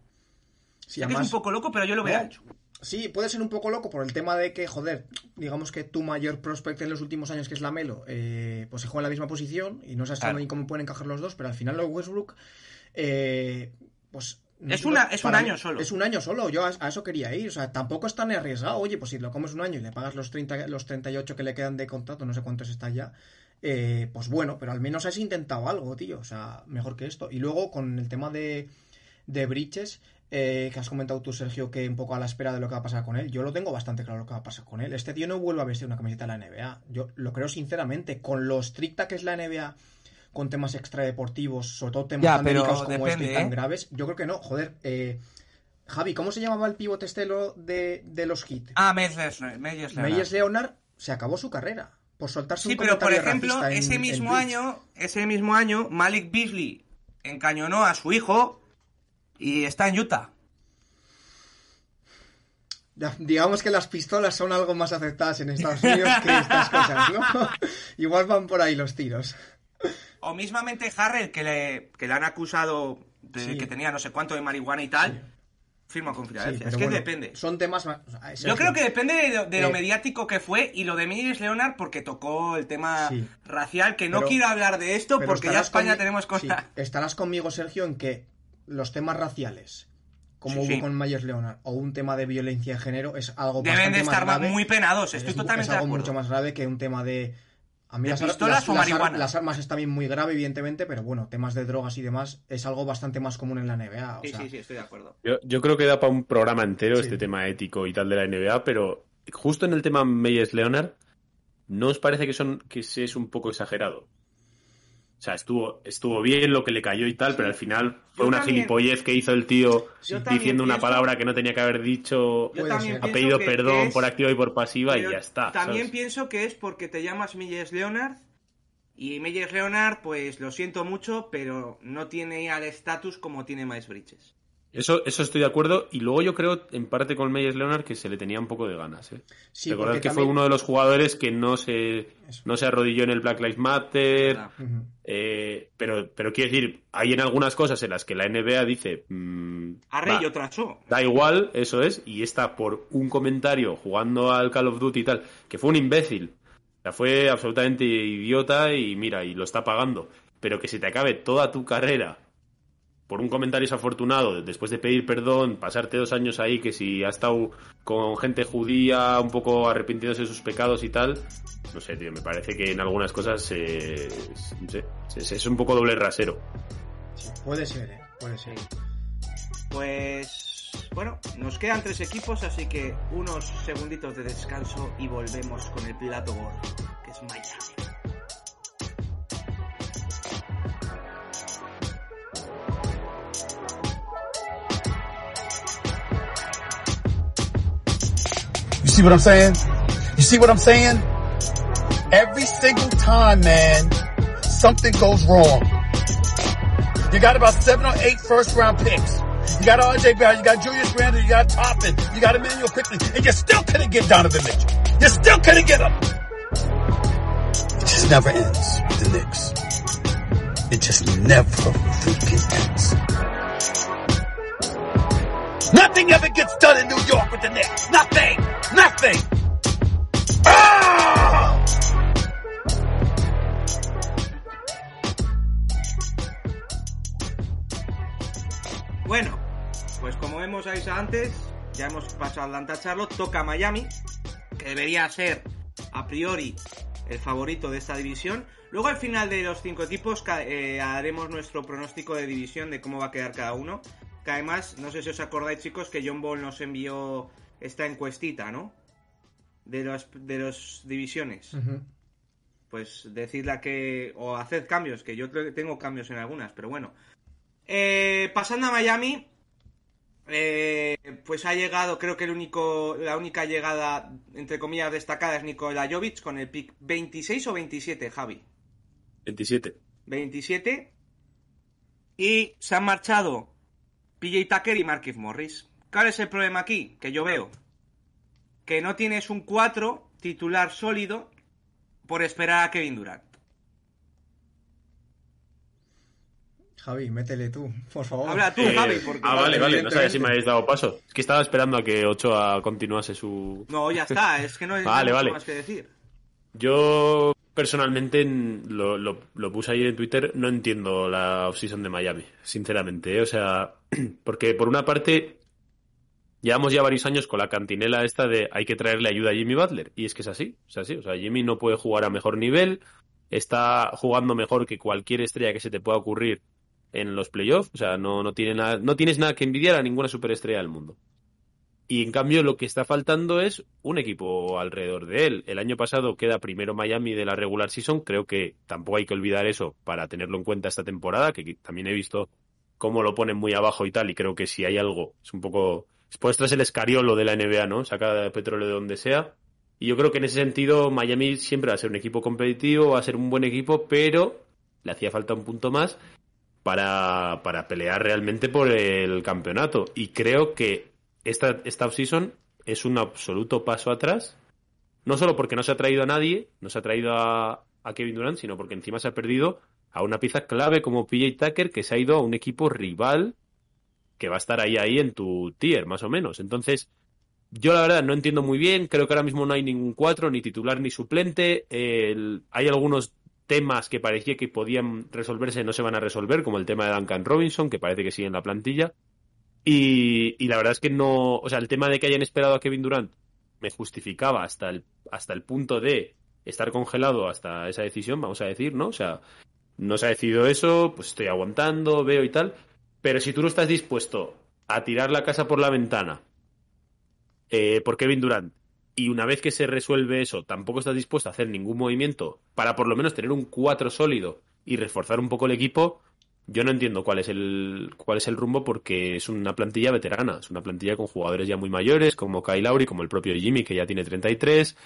Sí, que es un poco loco, pero yo lo No, hecho. Sí, puede ser un poco loco por el tema de que, joder, digamos que tu mayor prospect en los últimos años, que es la Melo, eh, pues se juega en la misma posición y no sabes Claro. ni cómo pueden encajar los dos, pero al final los Westbrook, eh, pues... Es no- una- es un año mí- solo. Es un año solo, yo a, a eso quería ir, o sea, tampoco es tan arriesgado, oye, pues si lo comes un año y le pagas los, 30, los 38 que le quedan de contrato, no sé cuántos está ya, eh, pues bueno, pero al menos has intentado algo, tío, o sea, mejor que esto. Y luego con el tema de, de Bridges, eh, que has comentado tú, Sergio, que un poco a la espera de lo que va a pasar con él. Yo lo tengo bastante claro lo que va a pasar con él. Este tío no vuelve a vestir una camiseta de la NBA. Yo lo creo sinceramente. Con lo estricta que es la NBA con temas extradeportivos, sobre todo temas Ya, tan delicados como este y tan ¿eh? graves, yo creo que no. Joder, eh, Javi, ¿cómo se llamaba el pivote estelo de, de los hits? Ah, Meyers Meyers Meyers Leonard se acabó su carrera por soltarse Sí, un pero por ejemplo, ese en mismo año, ese mismo año, Malik Beasley encañonó a su hijo y está en Utah. Digamos que las pistolas son algo más aceptadas en Estados Unidos que estas cosas, ¿no? Igual van por ahí los tiros. O mismamente Harrell, que le, que le han acusado de Sí. que tenía no sé cuánto de marihuana y tal, firma pero es que bueno, depende. Son temas más... o sea, Yo creo que depende de, lo- de lo Eh, mediático que fue y lo de Meyers Leonard porque tocó el tema racial, que no Pero- quiero hablar de esto porque ya España tenemos cosas... estarás conmigo, Sergio, en que los temas raciales, como Sí, hubo sí. con Myers Leonard, o un tema de violencia de género, es algo Deben de bastante estar más grave. muy penados, Es estoy mu- totalmente es de algo acuerdo. mucho más grave que un tema de... A mí ¿De las, pistolas las- o las ar- marihuana? las armas es también muy grave, evidentemente, pero bueno, temas de drogas y demás es algo bastante más común en la NBA. o Sí, sea, sí, sí, estoy de acuerdo. Yo, yo creo que da para un programa entero Sí. este tema ético y tal de la NBA, pero justo en el tema Meyers Leonard, ¿no os parece que son que se es un poco exagerado? O sea, estuvo, estuvo bien lo que le cayó y tal, pero al final fue Yo una también- gilipollez que hizo el tío diciendo una pienso- palabra que no tenía que haber dicho, ha pedido perdón es- por activa y por pasiva y ya está. También ¿sabes? pienso que es porque te llamas Meyers Leonard y Meyers Leonard, pues lo siento mucho, pero no tiene al estatus como tiene Miles Bridges. Eso, eso estoy de acuerdo. Y luego yo creo, en parte con Meyers Leonard, que se le tenía un poco de ganas. ¿eh? Sí, Recordad que también- fue uno de los jugadores que no se, Eso. no se arrodilló en el Black Lives Matter. Eh, pero, pero quiero decir, hay en algunas cosas en las que la NBA dice, mm, Arrey va, y otra show. da igual, eso es, y está por un comentario jugando al Call of Duty y tal, que fue un imbécil. O sea, fue absolutamente idiota y mira, y lo está pagando. Pero que se te acabe toda tu carrera por un comentario desafortunado, después de pedir perdón, pasarte dos años ahí, que si ha estado con gente judía, un poco arrepintiéndose de sus pecados y tal, no sé, tío, me parece que en algunas cosas eh, no sé, es, es un poco doble rasero. Sí, puede ser, ¿eh? Puede ser. Pues bueno, nos quedan tres equipos, así que unos segunditos de descanso y volvemos con el plato gordo, que es Miami. See what I'm saying? You see what I'm saying? Every single time, man, something goes wrong. You got about seven or eight first round picks. You got RJ Barrett, you got Julius Randle, you got Toppin, you got Emmanuel Quickly, and you still couldn't get Donovan Mitchell. You still couldn't get him. It just never ends the Knicks. It just never freaking ends. Nothing ever gets done in New York with the Knicks. Nothing. Nothing. Ah! como os avisado antes, ya hemos pasado a Atlanta Charlotte, toca Miami, que debería ser a priori el favorito de esta división. Luego al final de los cinco equipos eh, haremos nuestro pronóstico de división de cómo va a quedar cada uno. Que además, no sé si os acordáis chicos que John Ball nos envió esta encuestita, ¿no? De los de los divisiones. Ujú. Pues decidla que... o haced cambios, que yo creo que tengo cambios en algunas, pero bueno. Eh, pasando a Miami, eh, pues ha llegado, creo que el único, la única llegada, entre comillas, destacada es Nikola Jovic con el pick 26 o 27, Javi. 27. 27. Y se han marchado PJ Tucker y Marquis Morris. ¿Cuál es el problema aquí? Que yo veo que no tienes un 4 titular sólido por esperar a Kevin Durant. Javi, métele tú, por favor. Habla tú, Eh, Javi, porque... ah, vale, vale, no sabía si me habéis dado paso. Es que estaba esperando a que Ochoa continuase su... No, ya está, es que no hay Vale, vale. más que decir. Yo personalmente en- lo, lo- lo puse ayer en Twitter, no entiendo la offseason de Miami, sinceramente. ¿eh? O sea, porque por una parte llevamos ya varios años con la cantinela esta de hay que traerle ayuda a Jimmy Butler. Y es que es así, es así. O sea, Jimmy no puede jugar a mejor nivel, está jugando mejor que cualquier estrella que se te pueda ocurrir en los playoffs. O sea, no, no, tiene nada, no tienes nada que envidiar a ninguna superestrella del mundo. Y en cambio lo que está faltando es un equipo alrededor de él. El año pasado queda primero Miami de la regular season. Creo que tampoco hay que olvidar eso para tenerlo en cuenta esta temporada, que también he visto cómo lo ponen muy abajo y tal. Y creo que si hay algo, es un poco... Después tras el escariolo de la NBA, ¿no? Saca petróleo de donde sea. Y yo creo que en ese sentido Miami siempre va a ser un equipo competitivo, va a ser un buen equipo, pero le hacía falta un punto más para, para pelear realmente por el campeonato. Y creo que esta, esta offseason es un absoluto paso atrás. No solo porque no se ha traído a nadie, no se ha traído a, Kevin Durant, sino porque encima se ha perdido a una pieza clave como PJ Tucker que se ha ido a un equipo rival que va a estar ahí ahí en tu tier, más o menos. Entonces, yo la verdad no entiendo muy bien, creo que ahora mismo no hay ningún cuatro, ni titular ni suplente. Hay algunos temas que parecía que podían resolverse no se van a resolver, como el tema de Duncan Robinson, que parece que sigue en la plantilla. Y, y la verdad es que no, o sea, el tema de que hayan esperado a Kevin Durant me justificaba hasta el, hasta el punto de estar congelado hasta esa decisión, vamos a decir, ¿no? O sea, no se ha decidido eso, pues estoy aguantando, veo y tal. Pero si tú no estás dispuesto a tirar la casa por la ventana eh, por Kevin Durant y una vez que se resuelve eso, tampoco estás dispuesto a hacer ningún movimiento para por lo menos tener un 4 sólido y reforzar un poco el equipo, yo no entiendo cuál es el cuál es el rumbo porque es una plantilla veterana, es una plantilla con jugadores ya muy mayores como Kyle Lowry, como el propio Jimmy que ya tiene 33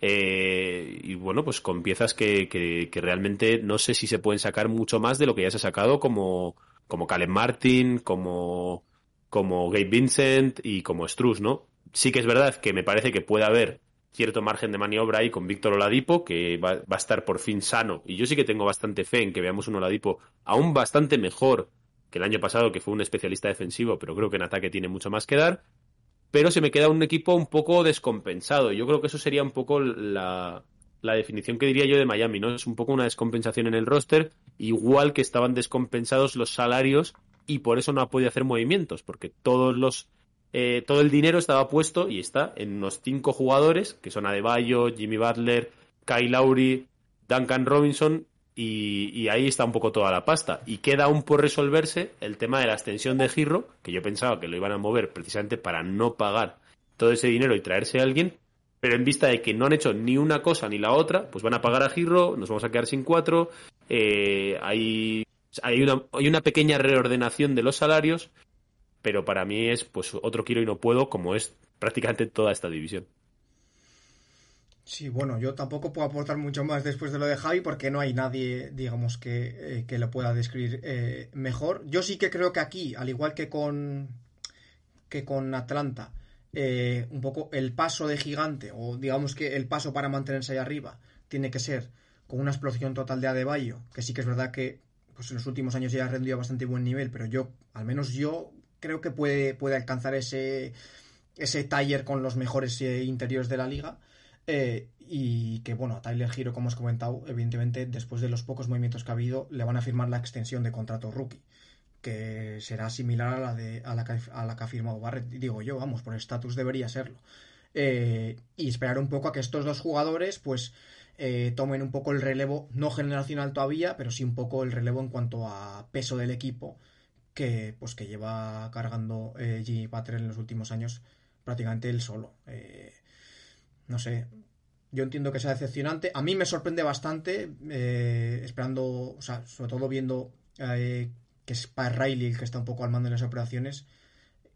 eh, y bueno, pues con piezas que, que, que realmente no sé si se pueden sacar mucho más de lo que ya se ha sacado como como Caleb Martin, como como Gabe Vincent y como Struz, ¿no? Sí que es verdad que me parece que puede haber cierto margen de maniobra ahí con Víctor Oladipo, que va, va a estar por fin sano. Y yo sí que tengo bastante fe en que veamos un Oladipo aún bastante mejor que el año pasado, que fue un especialista defensivo, pero creo que en ataque tiene mucho más que dar. Pero se me queda un equipo un poco descompensado. Yo creo que eso sería un poco la, la definición que diría yo de Miami, ¿no? Es un poco una descompensación en el roster, igual que estaban descompensados los salarios y por eso no ha podido hacer movimientos, porque todos los eh, todo el dinero estaba puesto y está en unos cinco jugadores, que son Adebayo, Jimmy Butler, Kyle Lowry, Duncan Robinson, y, y ahí está un poco toda la pasta. Y queda aún por resolverse el tema de la extensión de Giro, que yo pensaba que lo iban a mover precisamente para no pagar todo ese dinero y traerse a alguien, pero en vista de que no han hecho ni una cosa ni la otra, pues van a pagar a Giro, nos vamos a quedar sin cuatro, eh, hay, hay, una, hay una pequeña reordenación de los salarios, pero para mí es pues otro quiero y no puedo, como es prácticamente toda esta división. Sí, bueno, yo tampoco puedo aportar mucho más después de lo de Javi porque no hay nadie, digamos, que, eh, que lo pueda describir eh, mejor. Yo sí que creo que aquí, al igual que con, que con Atlanta, eh, un poco el paso de gigante, o digamos que el paso para mantenerse ahí arriba, tiene que ser con una explosión total de Adebayo, que sí que es verdad que pues en los últimos años ya ha rendido bastante buen nivel, pero yo, al menos yo, creo que puede, puede alcanzar ese, ese taller con los mejores eh, interiores de la liga. Eh, y que bueno, a Tyler Giro, como os he comentado, evidentemente después de los pocos movimientos que ha habido, le van a firmar la extensión de contrato rookie. que será similar a la, de, a la, que, a la que ha firmado Barrett, digo yo, vamos, por estatus debería serlo. Eh, y esperar un poco a que estos dos jugadores, pues, eh, tomen un poco el relevo, no generacional todavía, pero sí un poco el relevo en cuanto a peso del equipo, que, pues, que lleva cargando eh, Jimmy Butler en los últimos años prácticamente él solo. Eh, no sé, yo entiendo que sea decepcionante. A mí me sorprende bastante, eh, esperando, o sea, sobre todo viendo eh, que es Pat Riley el que está un poco al mando de las operaciones.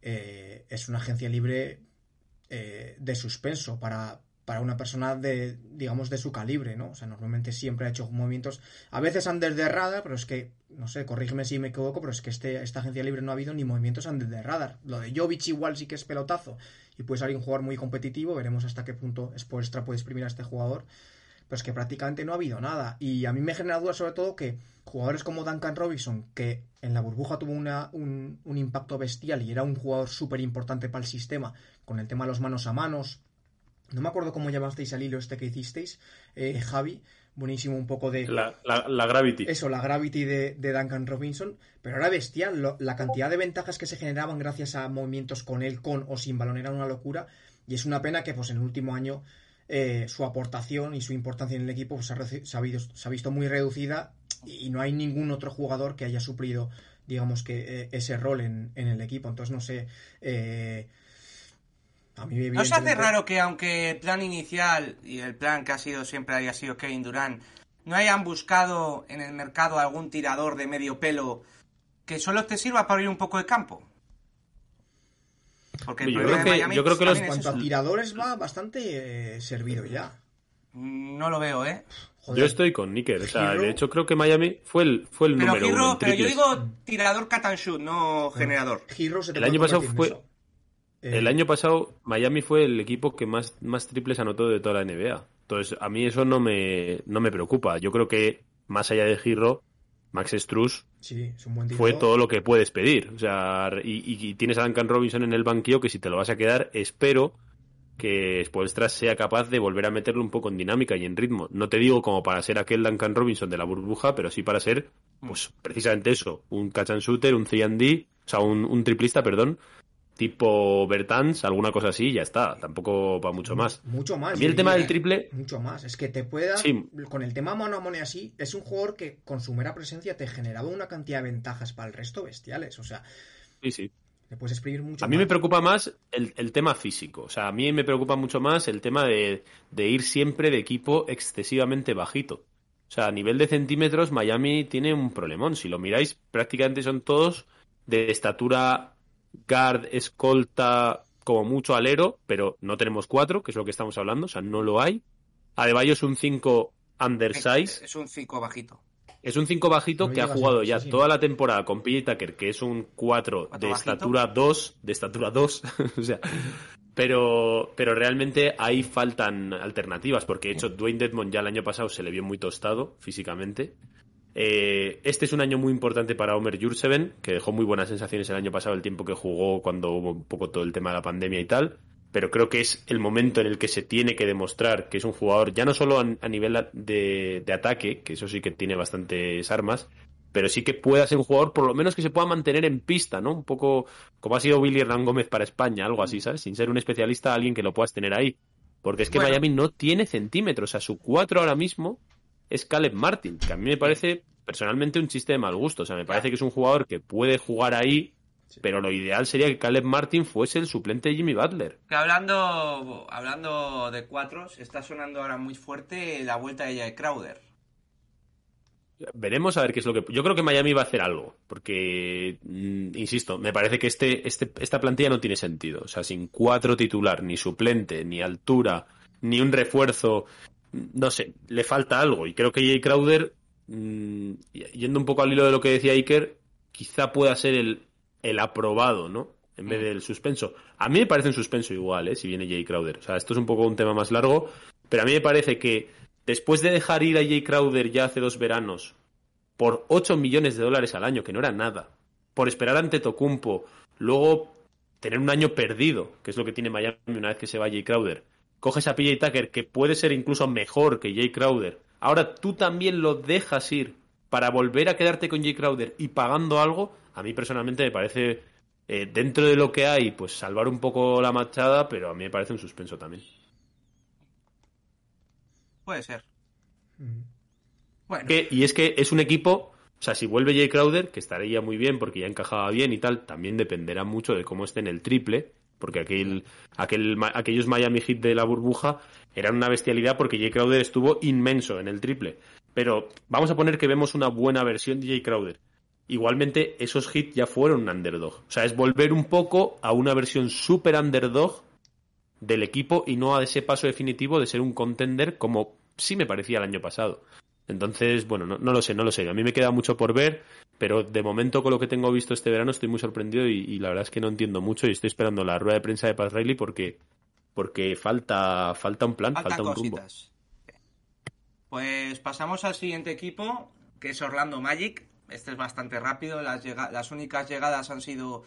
eh, es una agencia libre eh, de suspenso para, para una persona de, digamos, de su calibre, ¿no? O sea, normalmente siempre ha hecho movimientos, a veces under the radar, pero es que, no sé, corrígeme si me equivoco, pero es que este, esta agencia libre no ha habido ni movimientos under the radar. Lo de Jovic igual sí que es pelotazo y puede salir un jugador muy competitivo, veremos hasta qué punto Spoelstra puede exprimir a este jugador, pero es que prácticamente no ha habido nada. Y a mí me genera duda sobre todo que jugadores como Duncan Robinson, que en la burbuja tuvo una, un, un impacto bestial y era un jugador súper importante para el sistema, con el tema de los manos a manos, no me acuerdo cómo llamasteis al hilo este que hicisteis, eh, Javi. Buenísimo, un poco de. La, la, la Gravity. Eso, la Gravity de, de Duncan Robinson. Pero era bestial. Lo, la cantidad de ventajas que se generaban gracias a movimientos con él, con o sin balón era una locura. Y es una pena que, pues, en el último año eh, su aportación y su importancia en el equipo pues, se, ha, se, ha visto, se, ha, visto, muy reducida. Y no hay ningún otro jugador que haya suplido, digamos, que eh, ese rol en, en, el equipo. Entonces, no sé. Eh, a mí, ¿No se hace raro que aunque el plan inicial y el plan que ha sido siempre haya sido Kevin Durant, no hayan buscado en el mercado algún tirador de medio pelo que solo te sirva para abrir un poco de campo? Porque el yo, creo que, Miami, yo creo que los en cuanto a tiradores va bastante eh, servido ya. No lo veo, ¿eh? Joder. Yo estoy con o sea, de hecho creo que Miami fue el, fue el pero número Giro, uno. pero yo digo tirador cat and shoot, no generador. Giro se te El año pasado fue, El Eh, año pasado Miami fue el equipo que más, más triples anotó de toda la NBA. Entonces, a mí eso no me, no me preocupa. Yo creo que, más allá de Giro, Max Struz Sí, fue todo lo que puedes pedir. O sea, y, y tienes a Duncan Robinson en el banquillo que si te lo vas a quedar, espero que Spoelstra sea capaz de volver a meterlo un poco en dinámica y en ritmo. No te digo como para ser aquel Duncan Robinson de la burbuja, pero sí para ser, pues, precisamente eso, un catch and shooter, un 3D, o sea, un, un triplista, perdón, tipo Bertans, alguna cosa así, y ya está. Tampoco va mucho más. Mucho más. Mí el tema del triple, Mucho más. Es que te pueda. Sí. Con el tema mano a mano y así, es un jugador que con su mera presencia te generaba una cantidad de ventajas para el resto bestiales. O sea, sí, sí. te puedes exprimir mucho A mí más. me preocupa más el, el tema físico. O sea, a mí me preocupa mucho más el tema de, de ir siempre de equipo excesivamente bajito. O sea, a nivel de centímetros, Miami tiene un problemón. Si lo miráis, prácticamente son todos de estatura guard, escolta, como mucho alero, pero no tenemos cuatro, que es lo que estamos hablando, o sea, no lo hay. Adebayo es un 5 undersize, Es un 5 bajito. es un 5 bajito No que ha jugado ya sí, sí. toda la temporada con PJ Tucker, que es un 4 ¿Cuatro de bajito? estatura 2, de estatura 2, o sea, pero, pero realmente ahí faltan alternativas, porque de hecho Dwayne Dedmon ya el año pasado se le vio muy tostado físicamente. Eh, este es un año muy importante para Omer Jurseven, que dejó muy buenas sensaciones el año pasado, el tiempo que jugó cuando hubo un poco todo el tema de la pandemia y tal. Pero creo que es el momento en el que se tiene que demostrar que es un jugador, ya no solo a, a nivel de, de ataque, que eso sí que tiene bastantes armas, pero sí que pueda ser un jugador, por lo menos que se pueda mantener en pista, ¿no? Un poco como ha sido Willy Hernán Gómez para España, algo así, ¿sabes? Sin ser un especialista, alguien que lo puedas tener ahí. Porque es que Bueno. Miami no tiene centímetros, o sea, su 4 ahora mismo es Caleb Martin, que a mí me parece personalmente un chiste de mal gusto. O sea, me parece que es un jugador que puede jugar ahí, pero lo ideal sería que Caleb Martin fuese el suplente de Jimmy Butler. Que hablando, hablando de cuatros, está sonando ahora muy fuerte la vuelta de Jay Crowder. Veremos a ver qué es lo que. Yo creo que Miami va a hacer algo, porque, mm, insisto, me parece que este, este, esta plantilla no tiene sentido. O sea, sin cuatro titular, ni suplente, ni altura, ni un refuerzo, no sé, le falta algo. Y creo que Jay Crowder, mm, yendo un poco al hilo de lo que decía Iker, quizá pueda ser el, el aprobado, ¿no? En vez del suspenso. A mí me parece un suspenso igual, ¿eh? Si viene Jay Crowder. O sea, esto es un poco un tema más largo, pero a mí me parece que después de dejar ir a Jay Crowder ya hace dos veranos por 8 millones de dólares al año, que no era nada, por esperar ante Tocumpo, luego tener un año perdido, que es lo que tiene Miami una vez que se va Jay Crowder, coges a PJ Tucker, que puede ser incluso mejor que Jay Crowder, ahora tú también lo dejas ir para volver a quedarte con Jay Crowder y pagando algo, a mí personalmente me parece, eh, dentro de lo que hay, pues salvar un poco la machada, pero a mí me parece un suspenso también. Puede ser. Mm. Bueno, Que- y es que es un equipo, o sea, si vuelve Jay Crowder, que estaría muy bien porque ya encajaba bien y tal, también dependerá mucho de cómo esté en el triple, porque aquel, aquel, aquellos Miami Heat de la burbuja eran una bestialidad porque Jay Crowder estuvo inmenso en el triple. Pero vamos a poner que vemos una buena versión de Jay Crowder. Igualmente, esos Heat ya fueron un underdog. O sea, es volver un poco a una versión super underdog del equipo y no a ese paso definitivo de ser un contender como sí me parecía el año pasado. Entonces, bueno, no, no lo sé, no lo sé. A mí me queda mucho por ver, pero de momento con lo que tengo visto este verano estoy muy sorprendido y, y la verdad es que no entiendo mucho y estoy esperando la rueda de prensa de Pat Riley porque, porque falta, falta un plan, falta un rumbo. Pues pasamos al siguiente equipo, que es Orlando Magic. Este es bastante rápido. Las, llega- las únicas llegadas han sido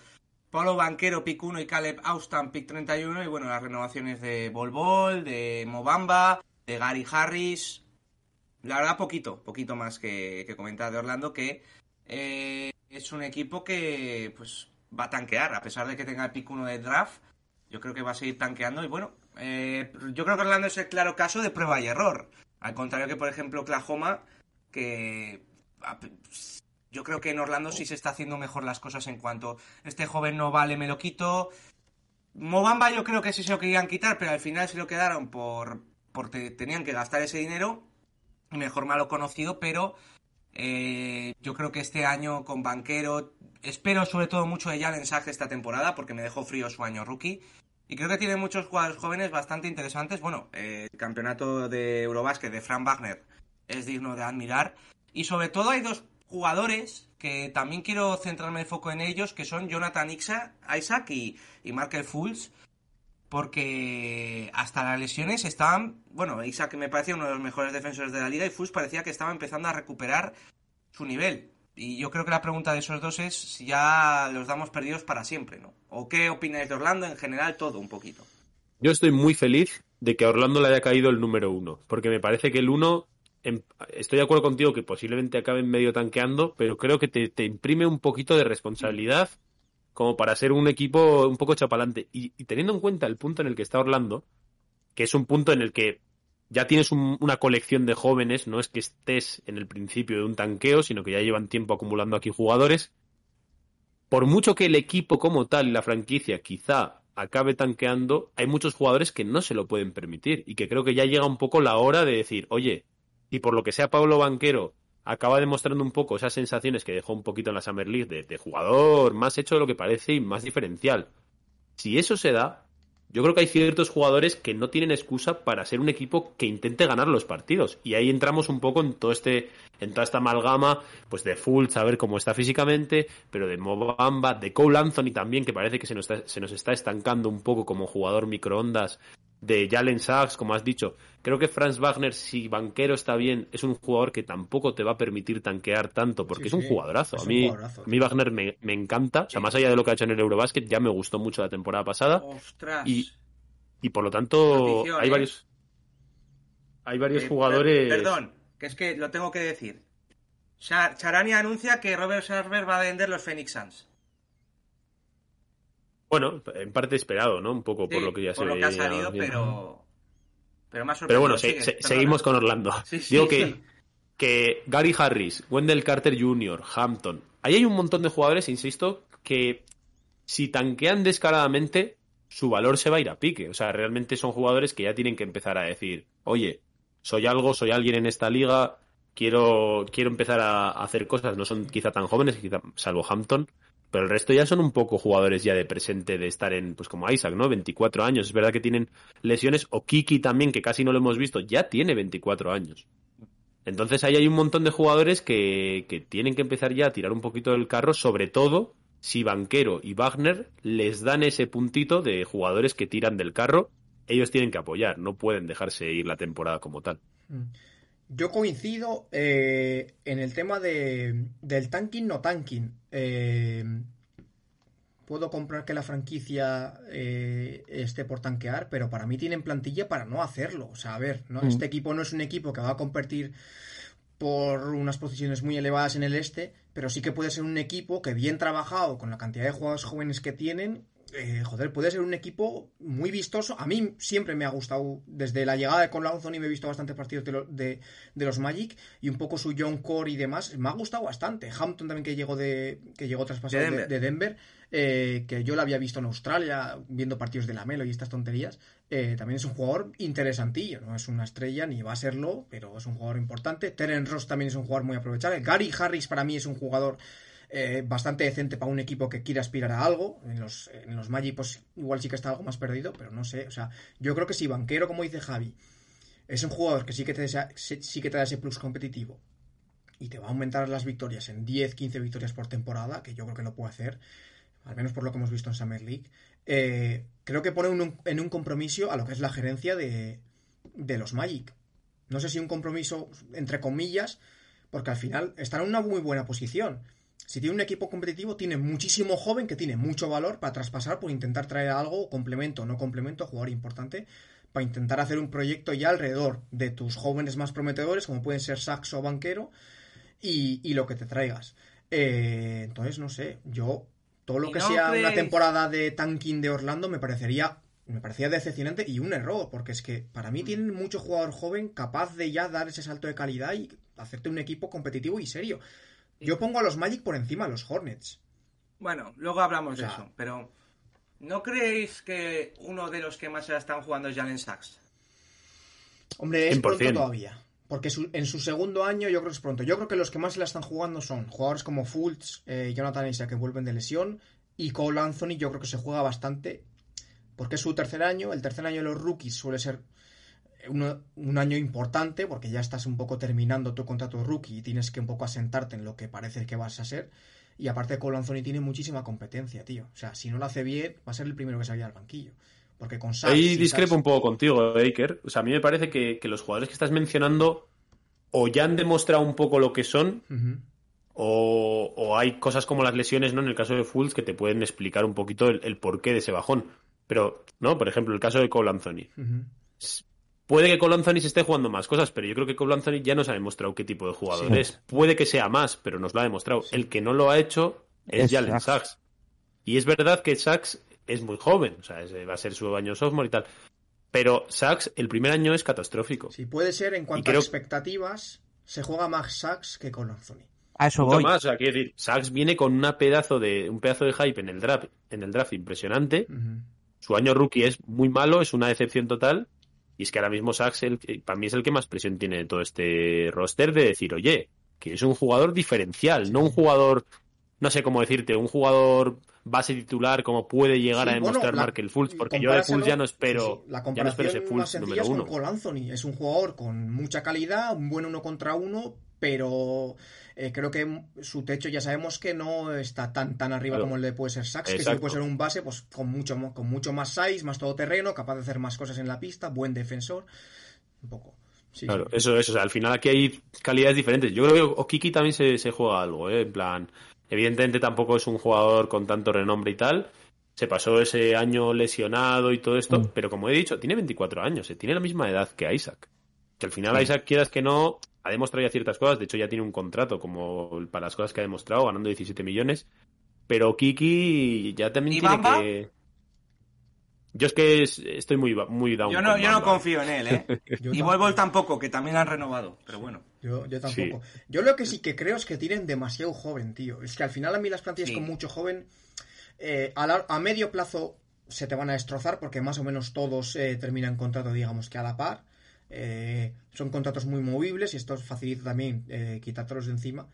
Pablo Banquero, pick 1 y Caleb Austin, pick 31. Y bueno, las renovaciones de Bol Bol, de Mobamba, de Gary Harris. La verdad, poquito, poquito más que, que comentar de Orlando, que eh, es un equipo que pues va a tanquear, a pesar de que tenga el pick 1 de draft. Yo creo que va a seguir tanqueando y bueno, eh, yo creo que Orlando es el claro caso de prueba y error. Al contrario que, por ejemplo, Oklahoma, que yo creo que en Orlando sí se está haciendo mejor las cosas en cuanto este joven no vale, me lo quito. Mobamba yo creo que sí se lo querían quitar, pero al final se lo quedaron por porque tenían que gastar ese dinero. Mejor malo conocido, pero eh, yo creo que este año con Banquero, espero sobre todo mucho de Jalen Sachs esta temporada, porque me dejó frío su año rookie. Y creo que tiene muchos jugadores jóvenes bastante interesantes. Bueno, eh, el campeonato de Eurobásquet de Frank Wagner es digno de admirar. Y sobre todo hay dos jugadores que también quiero centrarme el foco en ellos, que son Jonathan Ixa- Isaac y, y Markel Fultz. Porque hasta las lesiones estaban... Bueno, Isaac me parecía uno de los mejores defensores de la liga y Fultz parecía que estaba empezando a recuperar su nivel. Y yo creo que la pregunta de esos dos es si ya los damos perdidos para siempre, ¿no? ¿O qué opináis de Orlando en general? Todo un poquito. Yo estoy muy feliz de que a Orlando le haya caído el número uno, porque me parece que el uno, em- estoy de acuerdo contigo que posiblemente acaben medio tanqueando, pero creo que te imprime un poquito de responsabilidad como para ser un equipo un poco chapalante. Y, teniendo en cuenta el punto en el que está Orlando, que es un punto en el que ya tienes un- una colección de jóvenes, no es que estés en el principio de un tanqueo, sino que ya llevan tiempo acumulando aquí jugadores. Por mucho que el equipo como tal y la franquicia quizá acabe tanqueando, hay muchos jugadores que no se lo pueden permitir y que creo que ya llega un poco la hora de decir, oye, y por lo que sea Pablo Banquero acaba demostrando un poco esas sensaciones que dejó un poquito en la Summer League de, jugador más hecho de lo que parece y más diferencial. Si eso se da, yo creo que hay ciertos jugadores que no tienen excusa para ser un equipo que intente ganar los partidos. Y ahí entramos un poco en todo este, en toda esta amalgama, pues de Fultz, a ver cómo está físicamente, pero de Mobamba, de Cole Anthony también, que parece que se nos está, se nos está estancando un poco como jugador microondas, de Jalen Sachs, como has dicho. Creo que Franz Wagner, si banquero está bien, es un jugador que tampoco te va a permitir tanquear tanto, porque Sí, es un sí, jugadorazo. es a un mí, jugadorazo, a mí Wagner me, me encanta, o sea, más allá de lo que ha hecho en el Eurobasket, ya me gustó mucho la temporada pasada. Ostras. Y, y por lo tanto, Notición, hay ¿eh? varios. Hay varios Eh, jugadores. per- Perdón, que es que lo tengo que decir. Char- Charania anuncia que Robert Sarver va a vender los Phoenix Suns. Bueno, en parte esperado, ¿no? Un poco por lo que ya por se lo que ha salido, pero. Pero más Pero bueno, se- se- seguimos con Orlando. Sí, sí. Digo que, que Gary Harris, Wendell Carter Jr., Hampton. Ahí hay un montón de jugadores, insisto, que si tanquean descaradamente, su valor se va a ir a pique. O sea, realmente son jugadores que ya tienen que empezar a decir, oye, soy algo, soy alguien en esta liga, quiero, quiero empezar a, a hacer cosas. No son quizá tan jóvenes, quizá, salvo Hampton, pero el resto ya son un poco jugadores ya de presente de estar en, pues como Isaac, ¿no? 24 años. Es verdad que tienen lesiones, o Kiki también, que casi no lo hemos visto, ya tiene 24 años. Entonces ahí hay un montón de jugadores que, que tienen que empezar ya a tirar un poquito del carro, sobre todo si Banquero y Wagner les dan ese puntito de jugadores que tiran del carro, ellos tienen que apoyar, no pueden dejarse ir la temporada como tal. Mm. Yo coincido eh, en el tema de, del tanking no tanking. Eh, puedo comprar que la franquicia eh, esté por tanquear, pero para mí tienen plantilla para no hacerlo. O sea, a ver, ¿no? Mm. este equipo no es un equipo que va a competir por unas posiciones muy elevadas en el este, pero sí que puede ser un equipo que bien trabajado con la cantidad de jugadores jóvenes que tienen, eh, joder, puede ser un equipo muy vistoso. A mí siempre me ha gustado, desde la llegada de Con Anthony me he visto bastantes partidos de, lo- de- de los Magic y un poco su John Core y demás. Me ha gustado bastante. Hampton también que llegó de que llegó traspasado De de Denver. de Denver, eh, que yo lo había visto en Australia viendo partidos de la Melo y estas tonterías. eh, también es un jugador interesantillo, no es una estrella ni va a serlo, pero es un jugador importante. Terence Ross también es un jugador muy aprovechable. Gary Harris para mí es un jugador eh, bastante decente para un equipo que quiere aspirar a algo. En los, en los Magic, pues igual sí que está algo más perdido, pero no sé. O sea, yo creo que si Banquero, como dice Javi, es un jugador que sí que te, desea- sí que te da ese plus competitivo y te va a aumentar las victorias en 10, 15 victorias por temporada, que yo creo que lo puede hacer, al menos por lo que hemos visto en Summer League, eh, creo que pone un- en un compromiso a lo que es la gerencia de, de los Magic. No sé si un compromiso entre comillas, porque al final están en una muy buena posición. Si tiene un equipo competitivo, tiene muchísimo joven que tiene mucho valor para traspasar por intentar traer algo, complemento o no complemento, jugador importante, para intentar hacer un proyecto ya alrededor de tus jóvenes más prometedores, como pueden ser Saxo o Banquero, y, y lo que te traigas. Eh, entonces, no sé, yo todo lo ¿Y que no sea una temporada de tanking de Orlando me parecería me parecía decepcionante y un error, porque es que para Mm. mí tienen mucho jugador joven capaz de ya dar ese salto de calidad y hacerte un equipo competitivo y serio. Yo pongo a los Magic por encima de los Hornets. Bueno, luego hablamos O sea- de eso, pero ¿no creéis que uno de los que más se la están jugando es Jalen Sachs? Hombre, es 100%. pronto todavía. Porque su- en su segundo año yo creo que es pronto. Yo creo que los que más se la están jugando son jugadores como Fultz, eh, Jonathan Isaac que vuelven de lesión y Cole Anthony yo creo que se juega bastante porque es su tercer año. El tercer año de los rookies suele ser un año importante porque ya estás un poco terminando tu contrato de rookie y tienes que un poco asentarte en lo que parece que vas a ser. Y aparte Cole Anthony tiene muchísima competencia, tío. O sea, si no lo hace bien, va a ser el primero que salga al banquillo. Porque con Sachs Ahí discrepo Sachs- un poco contigo, Baker. O sea, a mí me parece que, que los jugadores que estás mencionando o ya han demostrado un poco lo que son o, o hay cosas como las lesiones, ¿no? En el caso de Fultz que te pueden explicar un poquito el, el porqué de ese bajón. Pero, ¿no? Por ejemplo, el caso de Cole Anthony. Puede que Cole Anthony se esté jugando más cosas, pero yo creo que Cole Anthony ya nos ha demostrado qué tipo de jugador Sí. es. Puede que sea más, pero nos lo ha demostrado. El que no lo ha hecho es, Es Jalen Sachs. Y es verdad que Sachs es muy joven, o sea, es- va a ser su año sophomore y tal. Pero Sachs, el primer año es catastrófico. Sí, puede ser en cuanto creo- a expectativas, se juega más Sachs que con Anthony. A eso voy. más, o sea, quiero decir, Sachs viene con una pedazo de, un pedazo de hype en el draft, en el draft impresionante. Su año rookie es muy malo, es una decepción total. Y es que ahora mismo Sachs, el, para mí es el que más presión tiene de todo este roster de decir, oye, que es un jugador diferencial, no un jugador, no sé cómo decirte, un jugador base titular como puede llegar Sí, a bueno, demostrar la- Markel Fultz, porque yo de Fultz ya no espero, sí, sí, la ya no espero ese Fultz número es con uno. Cole Anthony. Es un jugador con mucha calidad, un buen uno contra uno, pero eh, creo que su techo ya sabemos que no está tan tan arriba Claro. como el de puede ser Sachs, que sí puede ser un base pues con mucho con mucho más size, más todoterreno, capaz de hacer más cosas en la pista, buen defensor, un poco. Sí, Claro, sí. eso, eso. O sea, al final aquí hay calidades diferentes. Yo creo que Okiki también se, se juega algo, ¿eh? En plan, evidentemente tampoco es un jugador con tanto renombre y tal. Se pasó ese año lesionado y todo esto, Mm. pero como he dicho, tiene 24 años, eh, tiene la misma edad que Isaac. Que al final Isaac, quieras que no, ha demostrado ya ciertas cosas. De hecho, ya tiene un contrato como para las cosas que ha demostrado, ganando 17 millones. Pero Kiki ya también ¿Y tiene Bamba? que. Yo es que es- estoy muy, muy down. Yo no, yo no confío en él, ¿eh? Y. Volvo tampoco, que también han renovado, pero bueno. Yo, yo tampoco. Yo lo que sí que creo es que tienen demasiado joven, tío. Es que al final a mí las plantillas Sí. con mucho joven, eh, a, la- a medio plazo se te van a destrozar porque más o menos todos eh, terminan contrato, digamos que a la par. Eh, son contratos muy movibles y esto facilita también eh, quitártelos de encima.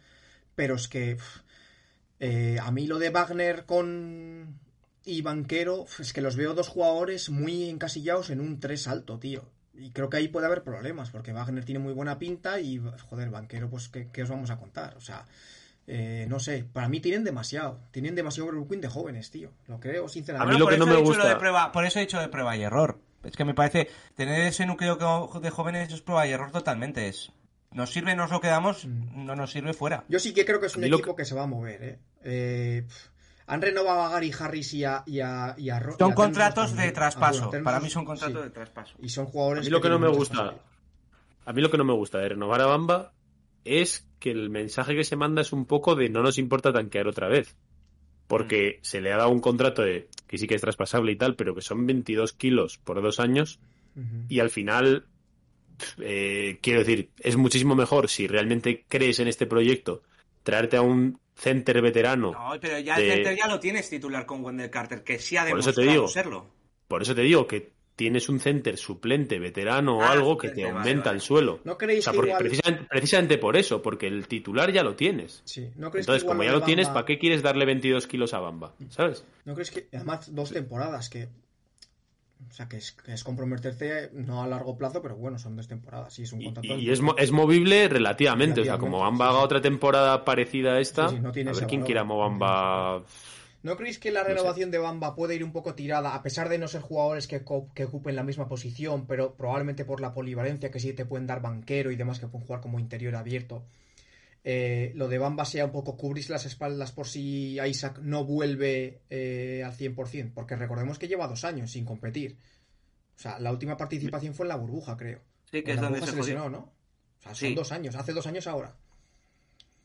Pero es que eh, a mí lo de Wagner con y Banquero, es que los veo dos jugadores muy encasillados en un 3 alto, tío. Y creo que ahí puede haber problemas, porque Wagner tiene muy buena pinta y, joder, Banquero, pues, ¿qué, qué os vamos a contar? O sea, eh, no sé, para mí tienen demasiado. Tienen demasiado Brooklyn de jóvenes, tío. Lo creo, sinceramente. A mí lo por que no eso he me dicho lo gusta- de prueba- por eso he dicho de prueba y error. Es que me parece, tener ese núcleo de jóvenes es prueba y error totalmente. Es, nos sirve, nos lo quedamos, Mm. no nos sirve fuera. Yo sí que creo que es un equipo que... se va a mover, ¿eh? Eh, han renovado a Gary Harris y a, y a, y a Ro- y a Son contratos también. de Ah, traspaso. bueno, Para mí son contratos sí. de traspaso. Y son jugadores A mí lo que no me gusta, a mí lo que no me gusta de renovar a Bamba es que el mensaje que se manda es un poco de no nos importa tanquear otra vez. Porque se le ha dado un contrato de que sí que es traspasable y tal, pero que son 22 kilos por dos años y al final, eh, quiero decir, es muchísimo mejor si realmente crees en este proyecto, traerte a un center veterano. No, pero ya de- el center ya lo tienes titular con Wendell Carter, que sí ha Por eso te demostrado digo. serlo. Por eso te digo que tienes un center suplente, veterano o Ah, algo que te vale, aumenta vale. el suelo. ¿No O creéis sea, que porque igual... precisamente, precisamente por eso, porque el titular ya lo tienes. Sí, ¿no crees que Entonces, como ya lo tienes, ¿para qué quieres darle 22 kilos a Bamba? ¿Sabes? ¿No crees que, además, dos temporadas que... O sea, que es, que es comprometerte no a largo plazo, pero bueno, son dos temporadas y es un Y, contrato... y es, mo- es movible relativamente. O sea, como Bamba haga sí. otra temporada parecida a esta, Sí, sí, no tiene a ver quién quiera Bamba. ¿No creéis que la sé. renovación de Bamba puede ir un poco tirada, a pesar de no ser jugadores que ocupen la misma posición, pero probablemente por la polivalencia que sí te pueden dar banquero y demás que pueden jugar como interior abierto? Eh, lo de Bamba sea un poco cubrirse las espaldas por si Isaac no vuelve eh, al 100%, porque recordemos que lleva dos años sin competir. O sea, la última participación fue en la burbuja, creo. Sí, que En es la donde burbuja se se jodió. lesionó, ¿no? O sea, son Sí. dos años, hace dos años ahora.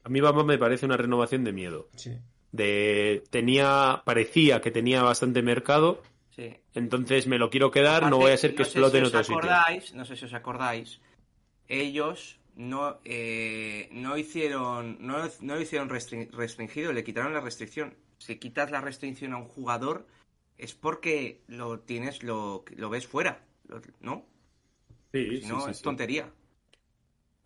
A mí Bamba me parece una renovación de miedo. Sí. De tenía, parecía que tenía bastante mercado, Sí. entonces me lo quiero quedar, no voy a ser que no explote si en os otro sitio. acordáis, No sé si os acordáis, ellos no, eh, no hicieron no, no lo hicieron restring- restringido, le quitaron la restricción. Si quitas la restricción a un jugador es porque lo tienes, lo, lo ves fuera, ¿no? Sí, Si sí, no, sí, es sí. tontería.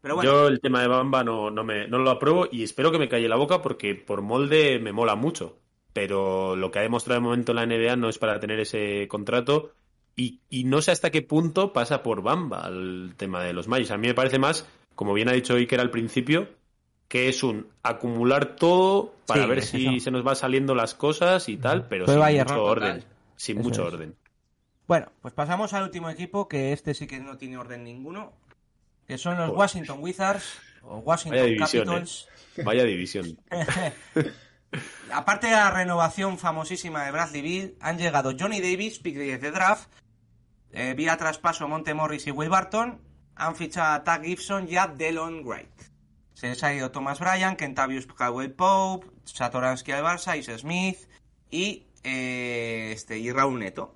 Pero bueno, Yo el tema de Bamba no, no, me, no lo apruebo y espero que me calle la boca porque por molde me mola mucho. Pero lo que ha demostrado de momento la NBA no es para tener ese contrato y, y no sé hasta qué punto pasa por Bamba el tema de los Magic. A mí me parece más, como bien ha dicho Iker al principio, que es un acumular todo para Sí, ver es si eso. se nos va saliendo las cosas y tal, pero sin mucho orden. total. Sin Eso mucho es. orden. bueno, pues pasamos al último equipo, que este sí que no tiene orden ninguno, que son los Joder. Washington Wizards o Washington Vaya división, Capitals. Vaya división. Aparte de la renovación famosísima de Bradley Bill, han llegado Johnny Davis, pick 10 de draft, eh, vía traspaso Monte Morris y Will Barton, han fichado a Tag Gibson y a Delon Wright. Se les ha ido Thomas Bryan, Kentavious Caldwell Pope, Satoransky al Barça, Is Smith y, eh, este, y Raúl Neto.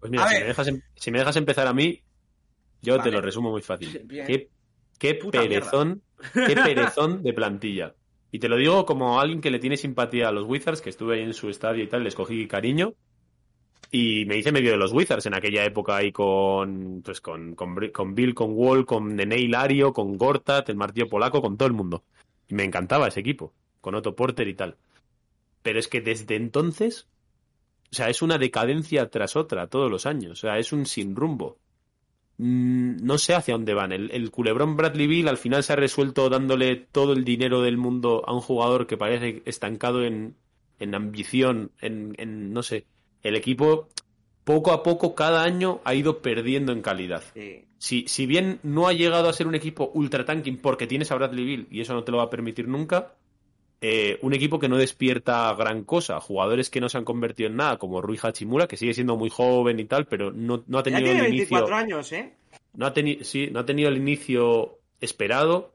Pues mira, A si ver. me, dejas, em- si me dejas empezar a mí, yo Vale. te lo resumo muy fácil. Qué, perezón, qué perezón de plantilla. Y te lo digo como alguien que le tiene simpatía a los Wizards, que estuve ahí en su estadio y tal, les cogí cariño. Y me hice medio de los Wizards en aquella época ahí con, pues con, con, Bill, con Wall, con Nene Hilario, con Gortat, el martillo polaco, con todo el mundo. Y me encantaba ese equipo, con Otto Porter y tal. Pero es que desde entonces, o sea, es una decadencia tras otra todos los años. O sea, es un sin rumbo. Mm, No sé hacia dónde van. El, el culebrón Bradley Bill al final se ha resuelto dándole todo el dinero del mundo a un jugador que parece estancado en, en ambición, en, no sé. El equipo, poco a poco, cada año ha ido perdiendo en calidad. Eh, Si, si bien no ha llegado a ser un equipo ultra tanking porque tienes a Bradley Bill y eso no te lo va a permitir nunca, eh, un equipo que no despierta gran cosa, jugadores que no se han convertido en nada, como Rui Hachimura, que sigue siendo muy joven y tal, pero no, no ha ya tenido tiene el 24 inicio, años, ¿eh? no ha, sí, no ha tenido el inicio esperado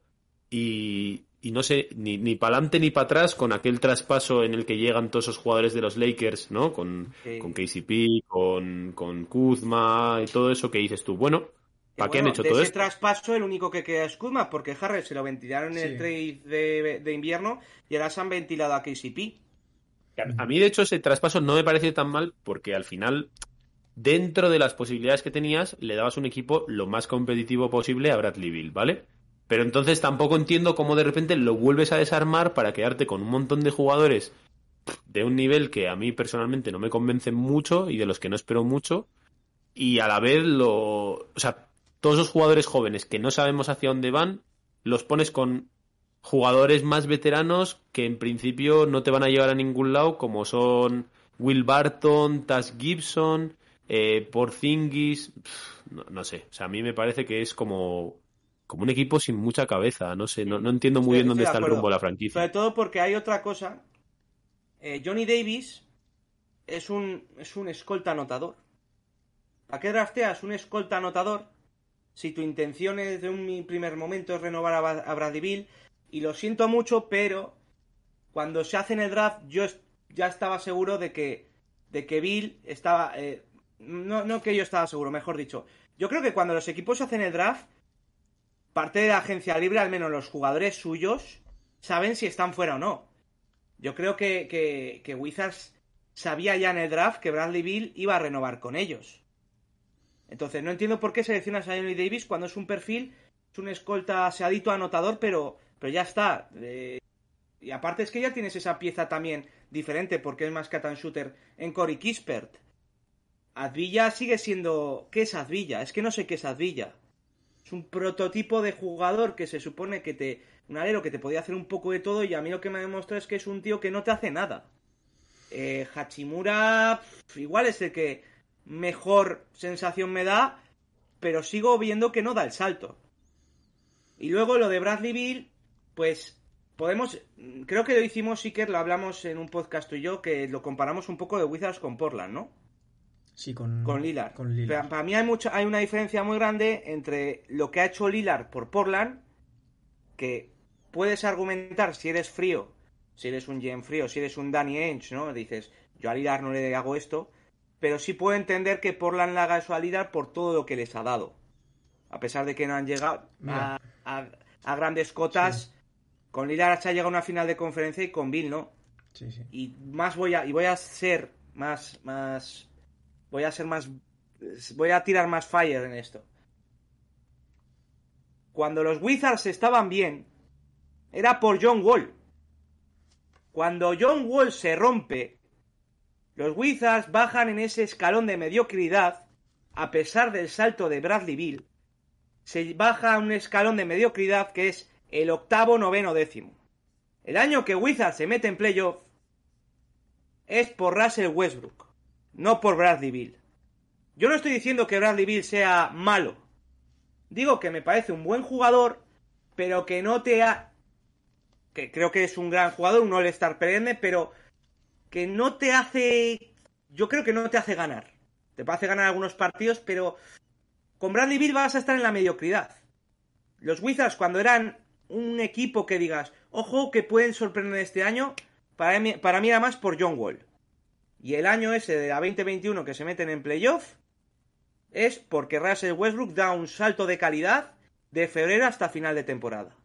y, y no sé, ni, ni para adelante ni para atrás con aquel traspaso en el que llegan todos esos jugadores de los Lakers, ¿no? Con, con KCP, con, con Kuzma y todo eso que dices tú, bueno, ¿para qué han hecho de todo ese esto? traspaso el único que queda es Kuzma, porque Harris se lo ventilaron en el trade de, de invierno y ahora se han ventilado a KCP. A mí, de hecho, ese traspaso no me parece tan mal porque al final, dentro de las posibilidades que tenías, le dabas un equipo lo más competitivo posible a Bradley Bill, ¿vale? Pero entonces tampoco entiendo cómo de repente lo vuelves a desarmar para quedarte con un montón de jugadores de un nivel que a mí personalmente no me convencen mucho y de los que no espero mucho. Y a la vez lo. O sea, todos esos jugadores jóvenes que no sabemos hacia dónde van, los pones con jugadores más veteranos que en principio no te van a llevar a ningún lado, como son Will Barton, Taz Gibson, eh, Porzingis, no, no sé, o sea, a mí me parece que es como, como un equipo sin mucha cabeza, no sé, no, no entiendo muy Estoy- bien dónde está el rumbo de la Sobre franquicia. todo porque hay otra cosa. Eh, Johnny Davis es un, es un escolta anotador. ¿A qué drafteas un escolta anotador si tu intención es de un primer momento es renovar a, a Bradley Bill. Y lo siento mucho, pero cuando se hace en el draft, yo ya estaba seguro de que, de que Bill estaba. eh, no, no que yo estaba seguro, mejor dicho. Yo creo que cuando los equipos hacen el draft, parte de la agencia libre, al menos los jugadores suyos, saben si están fuera o no. Yo creo que, que, que Wizards sabía ya en el draft que Bradley Bill iba a renovar con ellos. Entonces, no entiendo por qué seleccionas a Johnny Davis cuando es un perfil, es un escolta seadito anotador, pero, pero ya está. Eh, y aparte es que ya tienes esa pieza también diferente, porque es más cat and shooter en Cory Kispert. Advilla sigue siendo... ¿Qué es Advilla? Es que no sé qué es Advilla. Es un prototipo de jugador que se supone que te... Un alero que te podía hacer un poco de todo y a mí lo que me ha demostrado es que es un tío que no te hace nada. Eh, Hachimura igual es el que mejor sensación me da, pero sigo viendo que no da el salto. Y luego lo de Bradley Bill, pues podemos, creo que lo hicimos, sí que lo hablamos en un podcast tú y yo, que lo comparamos un poco de Wizards con Portland, ¿no? Sí, con, Con Lillard. Con Lillard. Para, para mí hay, mucha, hay una diferencia muy grande entre lo que ha hecho Lillard por Portland, que puedes argumentar si eres frío, si eres un Jen frío, si eres un Danny Ainge, ¿no? Dices, yo a Lillard no le hago esto, pero sí puedo entender que Portland le haga eso a Lillard por todo lo que les ha dado. A pesar de que no han llegado a, Mira. a- a grandes cotas, con Lillard se ha llegado a una final de conferencia y con Bill no Sí, sí. y más voy a y voy a ser más más voy a ser más voy a tirar más fire en esto. Cuando los Wizards estaban bien era por John Wall. Cuando John Wall se rompe los Wizards bajan en ese escalón de mediocridad a pesar del salto de Bradley Bill se baja a un escalón de mediocridad que es el octavo noveno décimo. El año que Wizards se mete en playoff es por Russell Westbrook, no por Bradley Bill. Yo no estoy diciendo que Bradley Bill sea malo. Digo que me parece un buen jugador, pero que no te ha... que creo que es un gran jugador, un All-Star perenne, pero que no te hace... yo creo que no te hace ganar. Te hace ganar algunos partidos, pero con Bradley Bill vas a estar en la mediocridad. Los Wizards cuando eran un equipo que digas, ojo que pueden sorprender este año, para mí, para mí era más por John Wall. Y el año ese de la 2021 que se meten en playoff es porque Russell Westbrook da un salto de calidad de febrero hasta final de temporada.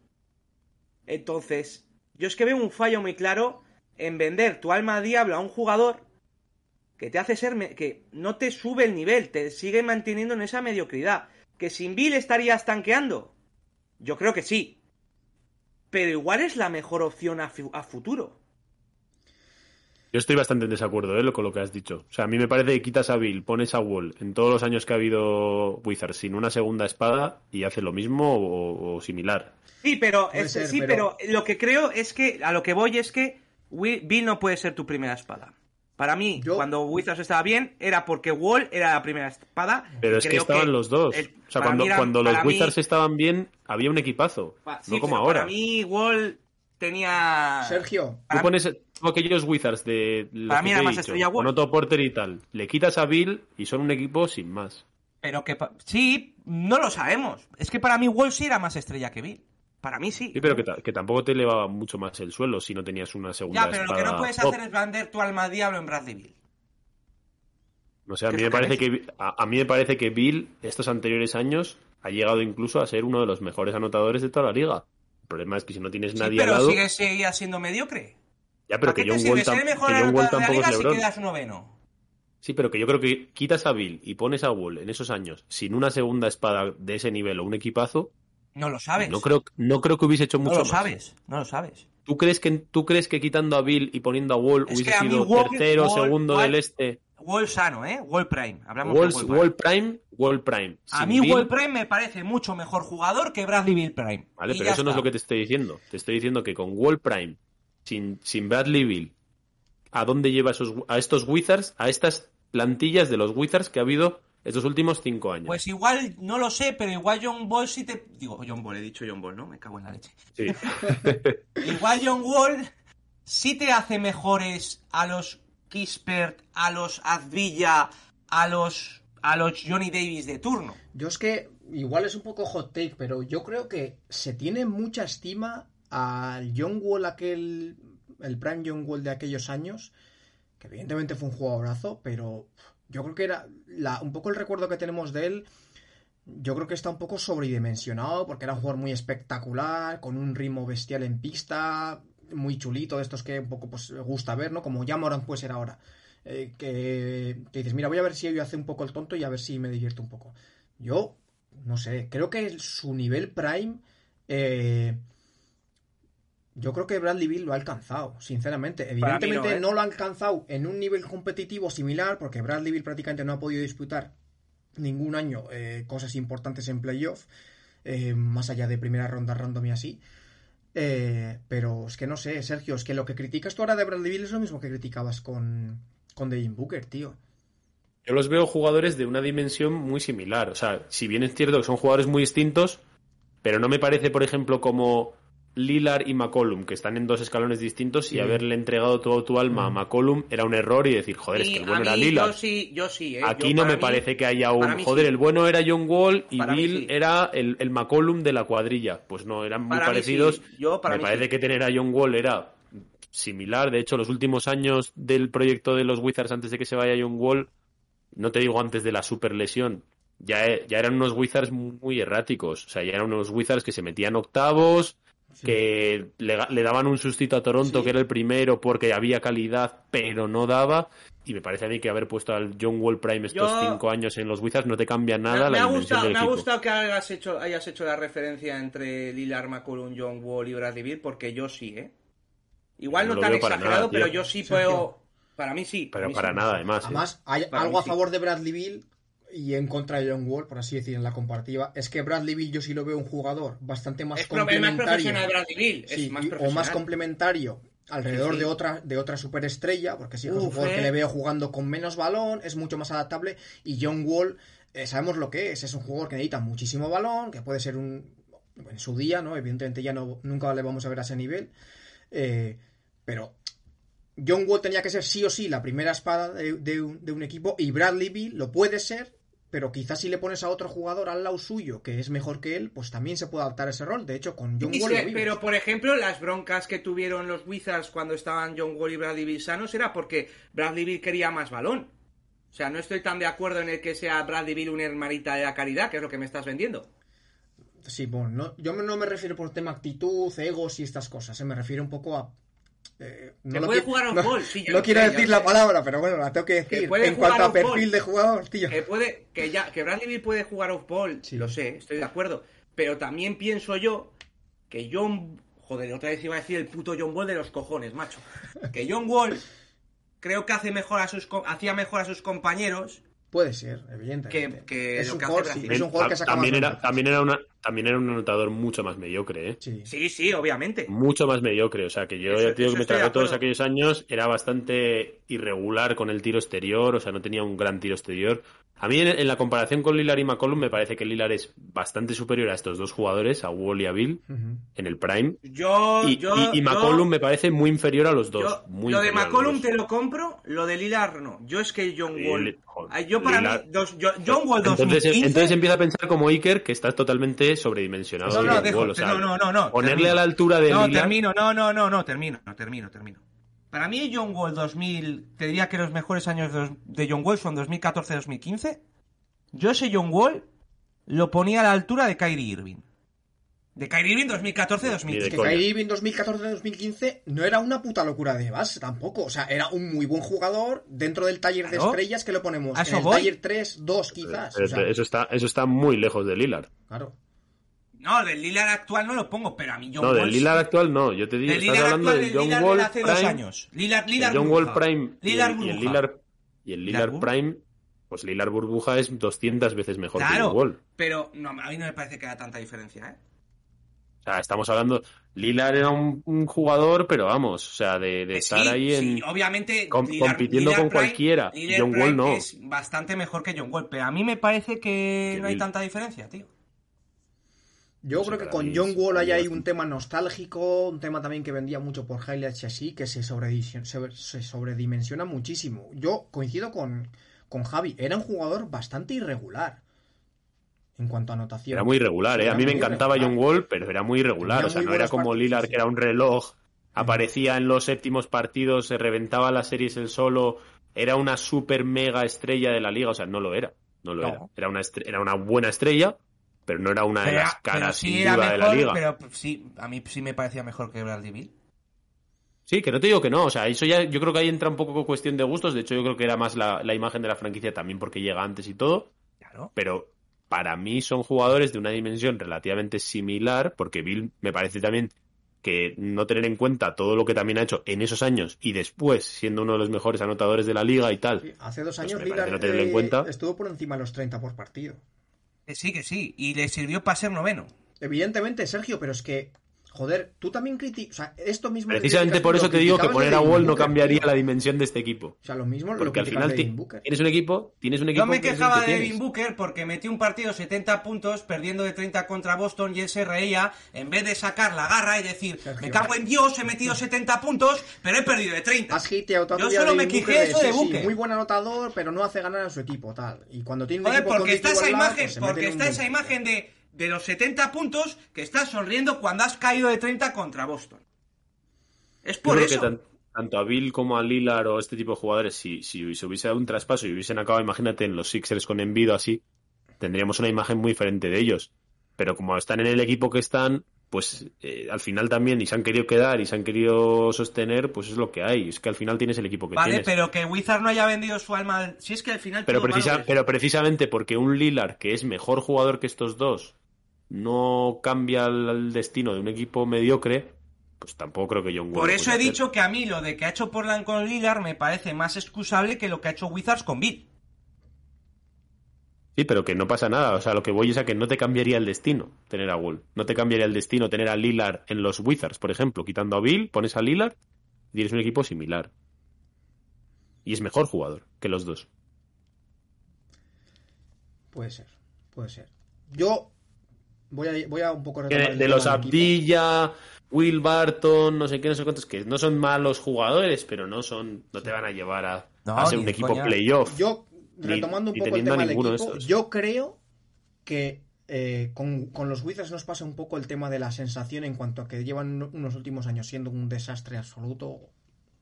Entonces, yo es que veo un fallo muy claro en vender tu alma al diablo a un jugador que te hace ser que no te sube el nivel, te sigue manteniendo en esa mediocridad. Que sin Bill estarías tanqueando. Yo creo que sí. Pero igual es la mejor opción a, a futuro. Yo estoy bastante en desacuerdo ¿eh? con lo que has dicho. O sea, a mí me parece que quitas a Bill, pones a Wall en todos los años que ha habido Wizards sin una segunda espada y hace lo mismo o, o similar. Sí, pero, Puede es- ser, sí, pero... pero- lo que creo es que a lo que voy es que Bill no puede ser tu primera espada. Para mí, Yo- cuando Wizards estaba bien, era porque Wall era la primera espada. Pero es que estaban los dos. el- o sea, cuando, era- cuando los mí- Wizards estaban bien, había un equipazo. pa- sí, no como ahora. Para mí, Wall tenía. Sergio, Tú pones aquellos Wizards de Para mí era más estrella con. Otto Porter y tal. Le quitas a Bill y son un equipo sin más. Pero que. Sí, no lo sabemos. Es que para mí, Wall sí era más estrella que Bill. Para mí sí. Sí, pero que, que tampoco te elevaba mucho más el suelo si no tenías una segunda Ya, pero lo que no puedes hacer es vender tu alma al diablo en Bradley Bill. No sé, a ¿Qué mí me parece que que a, a mí me parece que Bill estos anteriores años ha llegado incluso a ser uno de los mejores anotadores de toda la liga. El problema es que si no tienes Sí, nadie al pero lado, sigue, seguía siendo mediocre. ya pero ¿Para que John Wall, tam- que John Wall tampoco es si LeBron. quedas noveno? Sí, pero que yo creo que quitas a Bill y pones a Wall en esos años sin una segunda espada de ese nivel o un equipazo, No lo sabes. no creo no creo que hubiese hecho No mucho lo más. sabes. No lo sabes. ¿Tú crees que tú crees que quitando a Bill y poniendo a Wall Es hubiese sido Wall- tercero, Wall- segundo Wall- del este? Wall sano, ¿eh? Wall Prime. Hablamos Wall, de Wall Prime. Wall Prime, Wall Prime. A mí Bill- Wall Prime me parece mucho mejor jugador que Bradley Bill Prime. Vale, pero eso no es lo que te estoy diciendo. Te estoy diciendo que con Wall Prime, sin, sin Bradley Bill, ¿a dónde lleva esos, a estos Wizards, a estas plantillas de los Wizards que ha habido estos últimos cinco años? Pues igual, no lo sé, pero igual John Ball sí te... Digo, John Ball, he dicho John Ball, ¿no? Me cago en la leche. Sí. Igual John Wall sí te hace mejores a los Kispert, a los Azvilla, a los a los Johnny Davis de turno. yo es que igual es un poco hot take, pero yo creo que se tiene mucha estima al John Wall aquel, el prime John Wall de aquellos años, que evidentemente fue un jugadorazo, pero yo creo que era la, un poco el recuerdo que tenemos de él. Yo creo que está un poco sobredimensionado porque era un jugador muy espectacular, con un ritmo bestial en pista, muy chulito, de estos que un poco pues gusta ver, ¿no? Como ya Moran puede ser ahora. Eh, que, que dices, mira, voy a ver si yo hace un poco el tonto y a ver si me divierto un poco. Yo, no sé, creo que su nivel prime, eh, yo creo que Bradley Bill lo ha alcanzado, sinceramente. Evidentemente no, ¿eh? no lo ha alcanzado en un nivel competitivo similar, porque Bradley Bill prácticamente no ha podido disputar ningún año eh, cosas importantes en playoff, más allá de primera ronda random y así. Pero es que no sé, Sergio, es que lo que criticas tú ahora de Bradley Bill es lo mismo que criticabas con, con Devin Booker, tío. Yo los veo jugadores de una dimensión muy similar. O sea, si bien es cierto que son jugadores muy distintos, pero no me parece, por ejemplo, como Lillard y McCollum, que están en dos escalones distintos, y haberle entregado todo tu alma a McCollum era un error y decir, joder, es que el bueno mí, era Lillard. Yo sí, yo sí, ¿eh? Aquí Yo no me mí- parece que haya un. Joder, sí. el bueno era John Wall y Para Bill sí. era el, el McCollum de la cuadrilla. Pues no, eran muy Para parecidos. sí. Yo, para me parece sí. que tener a John Wall era similar. De hecho, los últimos años del proyecto de los Wizards antes de que se vaya John Wall, no te digo antes de la super lesión, ya, e- ya eran unos Wizards muy erráticos. O sea, ya eran unos Wizards que se metían octavos, que le, le daban un sustito a Toronto, Sí. que era el primero porque había calidad, pero no daba. Y me parece a mí que haber puesto al John Wall Prime estos Yo- cinco años en los Wizards no te cambia nada me, la ha gustado, del me ha gustado que hayas hecho, hayas hecho la referencia entre Lillard, McCollum, John Wall y Bradley Beal, porque yo sí, ¿eh? Igual no, tan exagerado, nada, pero yo sí puedo... Para mí sí. Pero mí para sí. nada, además. ¿eh? Además, hay Para algo a sí. favor de Bradley Bill y en contra de John Wall, por así decir, en la comparativa, es que Bradley Bill yo sí lo veo un jugador bastante más Es, es más complementario. profesional Bradley. Sí, es más y- o profesional. más complementario alrededor Sí, sí. de otra de otra superestrella, porque sí que es un jugador que eh. le veo jugando con menos balón, es mucho más adaptable y John Wall eh, sabemos lo que es, es un jugador que necesita muchísimo balón, que puede ser un en su día, ¿no? Evidentemente ya no nunca le vamos a ver a ese nivel. eh, pero John Wall tenía que ser sí o sí la primera espada de, de un, de un equipo y Bradley Beal lo puede ser, pero quizás si le pones a otro jugador al lado suyo que es mejor que él, pues también se puede adaptar ese rol. De hecho, con John Y Wall se- pero, por ejemplo, las broncas que tuvieron los Wizards cuando estaban John Wall y Bradley Beal sanos era porque Bradley Beal quería más balón. O sea, no estoy tan de acuerdo en el que sea Bradley Beal una hermanita de la caridad, que es lo que me estás vendiendo. Sí, bueno, no- yo no me refiero por tema actitud, egos y estas cosas, eh, me refiero un poco a... eh, no puede jugar no, off-ball, sí, ya no lo quiero sé, decir la sé. palabra, pero bueno, la tengo que decir. En jugar cuanto a perfil de jugador, tío. Que puede, que ya, que Bradley Beal puede jugar off-ball, Sí. lo sé, estoy de acuerdo. Pero también pienso yo que John. Joder, otra vez iba a decir el puto John Wall de los cojones, macho. Que John Wall creo que hace mejor a sus, hacía mejor a sus compañeros Puede ser, evidentemente. Que- que es, un que hace jugador, sí, Bradley es un jugador que saca también, más era, también, era una, también era un anotador mucho más mediocre, ¿eh? Sí. Sí, sí, obviamente. Mucho más mediocre. O sea, que yo Eso- ya digo que me tragué todos aquellos años, era bastante irregular con el tiro exterior, o sea, no tenía un gran tiro exterior. A mí, en, en la comparación con Lillard y McCollum, me parece que Lillard es bastante superior a estos dos jugadores, a Wall y a Bill, en el Prime. Yo, Y, yo, y- y yo- McCollum me parece muy inferior a los dos. yo- muy lo de McCollum te lo compro, lo de Lillard no. Yo es que John Wall. Joder, yo para Lillard- mí, dos- yo- John Wall Entonces, 2015. entonces empieza a pensar como Iker que estás totalmente sobredimensionado. No, de no, dejo- Wall, o sea, no, no, no, no, Ponerle termino. a la altura de No, Lillard- termino, no, no, no, no, termino, no, termino, termino. Para mí John Wall 2000, te diría que los mejores años de, de John Wall son 2014-2015. Yo ese John Wall lo ponía a la altura de Kyrie Irving. De Kyrie Irving 2014-2015. Ni de Que. Kyrie Irving 2014-2015 no era una puta locura de base tampoco. O sea, era un muy buen jugador dentro del taller de Claro. estrellas que lo ponemos. A En eso el voy. taller 3, 2 quizás. Pero O sea, eso, está, eso está muy lejos de Lillard. claro. No, del Lillard actual no lo pongo, pero a mí John No, Wall. del Lillard actual no. Yo te digo, Del estás Lillard hablando actual, del John Lillard Wall hace dos Prime. años. Lillard, Lillard John Wall. Prime y Lillard el, y el. Lillard, y el Lillard. Prime, pues Lillard Burbuja es 200 veces mejor que Claro, John Wall. pero no, a mí no me parece que haya tanta diferencia, ¿eh? O sea, estamos hablando. Lillard era un, un jugador, pero vamos, o sea, de, de Que estar sí, ahí en. sí, obviamente com- Lillard- compitiendo Lillard con Prime- cualquiera. John Wall Prime no. es bastante mejor que John Wall, pero a mí me parece que Que no hay tanta diferencia, tío. Yo No creo que con John Wall hay ahí bastante. un tema nostálgico, un tema también que vendía mucho por highlights y así, que se, sobredimensiona, se, se sobredimensiona muchísimo. Yo coincido con, con Javi, era un jugador bastante irregular. en cuanto a anotación. Era muy irregular, ¿eh? A mí me encantaba irregular. John Wall, pero era muy irregular. Tenía O sea, no era como Lillard, sí. que era un reloj. Aparecía en los séptimos partidos, se reventaba las series él solo. Era una super mega estrella de la liga. O sea, no lo era. No lo No. era. Era una, era una buena estrella, pero no era una de Pero, las caras sí sin duda de la liga. pero sí, a mí sí me parecía mejor que Bradley Bill. Sí, que no te digo que no. O sea, eso ya yo creo que ahí entra un poco con cuestión de gustos. De hecho, yo creo que era más la, la imagen de la franquicia también porque llega antes y todo. Claro. pero para mí son jugadores de una dimensión relativamente similar, porque Bill me parece también que no tener en cuenta todo lo que también ha hecho en esos años y después siendo uno de los mejores anotadores de la liga y tal. Sí, Hace dos Pues años me parece Lillard no tenerlo en eh, cuenta. estuvo por encima de los 30 por partido. Que sí, que sí. Y le sirvió para ser noveno. Evidentemente, Sergio, pero es que, joder, tú también criticas. O sea, esto mismo. que Precisamente por eso te digo que poner a Wall no Booker, cambiaría la dimensión de este equipo. O sea, lo mismo lo Porque al final de Booker. tienes un equipo, tienes un equipo Yo me que quejaba que de. Devin Booker porque metió un partido 70 puntos perdiendo de 30 contra Boston y él se reía en vez de sacar la garra y decir Sergio. me cago en Dios, he metido 70 puntos pero he perdido de 30. Has hiteado Yo solo me quejé Booker eso de sí, sí, Booker. muy buen anotador, pero no hace ganar a su equipo, tal. Y cuando tiene un Joder, equipo porque está esa imagen, pues porque está esa imagen de, de los 70 puntos que estás sonriendo cuando has caído de 30 contra Boston. Es por creo eso. que tan- tanto a Bill como a Lillard o este tipo de jugadores, si, si se hubiese dado un traspaso y hubiesen acabado, imagínate, en los Sixers con Envido así, tendríamos una imagen muy diferente de ellos. Pero como están en el equipo que están, pues eh, al final también, y se han querido quedar y se han querido sostener, pues es lo que hay. Es que al final tienes el equipo que Vale, tienes. pero que Wizard no haya vendido su alma. al- Si es que al final. Pero, precisa- pero precisamente porque un Lillard, que es mejor jugador que estos dos, no cambia el, destino de un equipo mediocre, pues tampoco creo que John Wall Por eso he hacer. dicho que a mí lo de que ha hecho Portland con Lillard me parece más excusable que lo que ha hecho Wizards con Bill. Sí, pero que no pasa nada. O sea, lo que voy es a que no te cambiaría el destino tener a Wall. No te cambiaría el destino tener a Lillard en los Wizards, por ejemplo. Quitando a Bill, pones a Lillard y tienes un equipo similar. Y es mejor jugador que los dos. Puede ser, puede ser. Yo voy a, voy a un poco retomar De, el de tema los. Abdilla, Will Barton, no sé qué, no sé cuántos, que no son malos jugadores, pero no son, no te van a llevar a, No, a ser un equipo coña. playoff. Yo, Ni- retomando un poco el teniendo tema del equipo, yo creo que eh, con, con los Wizards nos pasa un poco el tema de la sensación en cuanto a que llevan unos últimos años siendo un desastre absoluto,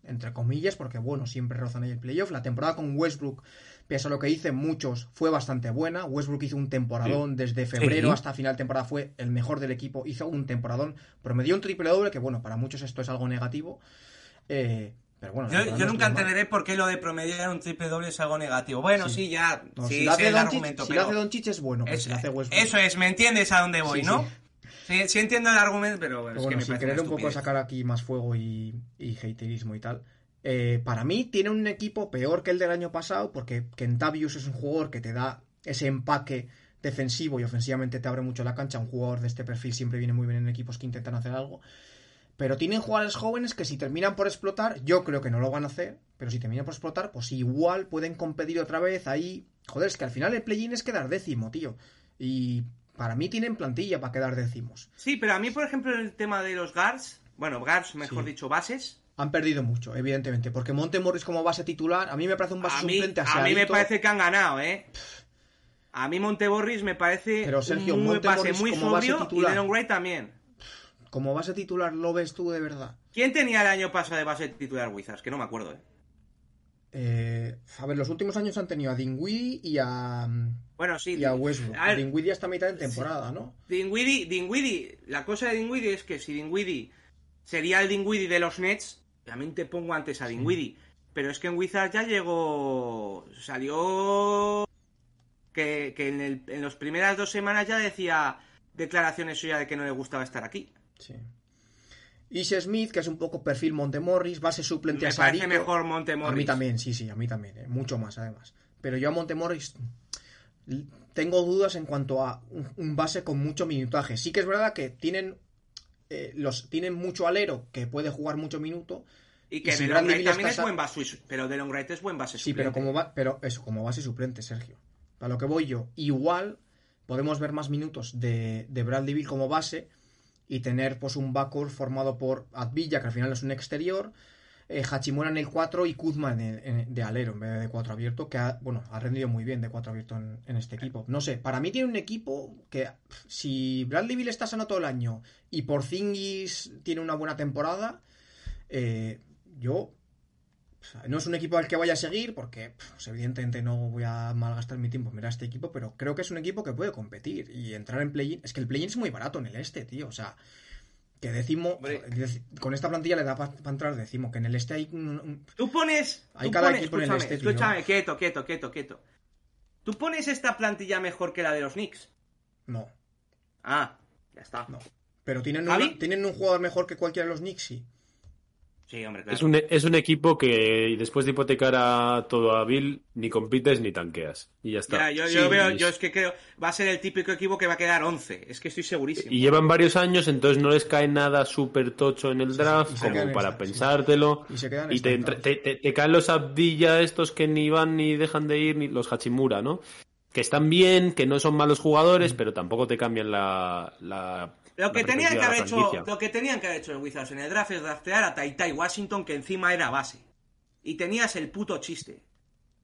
entre comillas, porque bueno, siempre rozan ahí el playoff. La temporada con Westbrook, pese a lo que dicen muchos, fue bastante buena. Westbrook hizo un temporadón desde febrero Sí. hasta final de temporada, fue el mejor del equipo, hizo un temporadón, promedió un triple doble, que bueno, para muchos esto es algo negativo. Eh, pero bueno, Yo, temporada yo no nunca mal. entenderé por qué lo de promediar un triple doble es algo negativo. Bueno, sí, Sí. ya. No, sí, si lo hace Doncic, es bueno, pero es- si lo hace Westbrook... eso es, ¿me entiendes a dónde voy, Sí, no? sí. Sí, sí entiendo el argumento, pero, bueno, Pero es bueno, que me sin parece querer un poco sacar aquí más fuego y, y haterismo y tal. Eh, para mí tiene un equipo peor que el del año pasado porque Kentavius es un jugador que te da ese empaque defensivo y ofensivamente te abre mucho la cancha. Un jugador de este perfil siempre viene muy bien en equipos que intentan hacer algo. Pero tienen jugadores jóvenes que si terminan por explotar, yo creo que no lo van a hacer, pero si terminan por explotar, pues igual pueden competir otra vez ahí. Joder, es que al final el play-in es quedar décimo, tío. Y para mí tienen plantilla para quedar décimos. Sí, pero a mí, por ejemplo, en el tema de los guards, bueno, guards, mejor Sí. dicho, bases, Han perdido mucho, evidentemente, porque Monte Morris como base titular, a mí me parece un base a mí, suplente a mí me parece que han ganado, ¿eh? A mí Monteborris me parece Pero, Sergio, un Monte Morris muy como base sobrio y. Delon Wright también. Como base titular lo ves tú de verdad. ¿Quién tenía el año pasado de base titular Wizards? Que no me acuerdo, ¿eh? Eh, a ver, los últimos años han tenido a Dinwiddie y a, Bueno, sí. y a Westbrook. A ver, Dinwiddie hasta mitad de temporada, ¿no? Dinwiddie, Dinwiddie, la cosa de Dinwiddie es que si Dinwiddie sería el Dinwiddie de los Nets, también te pongo antes a Dinwiddie. Pero es que en Wizards ya llegó. Salió. Que, que en, el- en las primeras dos semanas ya decía declaraciones suyas de que no le gustaba estar aquí. Sí. Ish Smith, que es un poco perfil Monte Morris, base suplente Me a parece Sarito. mejor Montemorris. A mí también, sí, sí, a mí también, eh, mucho más además. Pero yo a Montemorris tengo dudas en cuanto a un base con mucho minutaje. Sí que es verdad que tienen eh, los tienen mucho alero que puede jugar mucho minuto. Y que Y si Delon Wright también es buen base, pero Delon Wright es buen base Sí, pero suplente. como va, pero eso, como base suplente, Sergio. Para lo que voy yo, igual podemos ver más minutos de, de Bradley como base y tener pues un backcourt formado por Advilla, que al final es un exterior, eh, Hachimura en el 4 y Kuzma de alero en vez de 4 abierto, que ha, bueno, ha rendido muy bien de 4 abierto en, este equipo. No sé, para mí tiene un equipo que si Bradley Bill está sano todo el año y Porzingis tiene una buena temporada, eh, yo no es un equipo al que vaya a seguir porque evidentemente no voy a malgastar mi tiempo en mirar este equipo, pero creo que es un equipo que puede competir y entrar en play-in. Es que el play-in es muy barato en el este, tío, o sea... Que con esta plantilla le da para entrar décimo, que en el este hay Tú pones. Hay tú cada pones- equipo en el escúchame, este, tío. escúchame, quieto, quieto, quieto, quieto. ¿Tú pones esta plantilla mejor que la de los Knicks? No, Ah, ya está. no. Pero tienen, tienen un jugador mejor que cualquiera de los Knicks, sí. Sí, hombre, claro. Es un, es un equipo que después de hipotecar a todo a Bill, ni compites ni tanqueas. Y ya está. Ya, yo, Sí, yo veo, yo es que creo, va a ser el típico equipo que va a quedar 11. Es que estoy segurísimo. Y llevan varios años, entonces no les cae nada súper tocho en el draft, como para pensártelo. Y se quedan Y te, te, te- te caen los Abdilla estos que ni van ni dejan de ir, ni los Hachimura, ¿no? Que están bien, que no son malos jugadores, pero tampoco te cambian la... la Lo que tenían que haber hecho, lo que tenían que haber hecho los Wizards en el draft es draftear a Tai Tai Washington, que encima era base. Y tenías el puto chiste.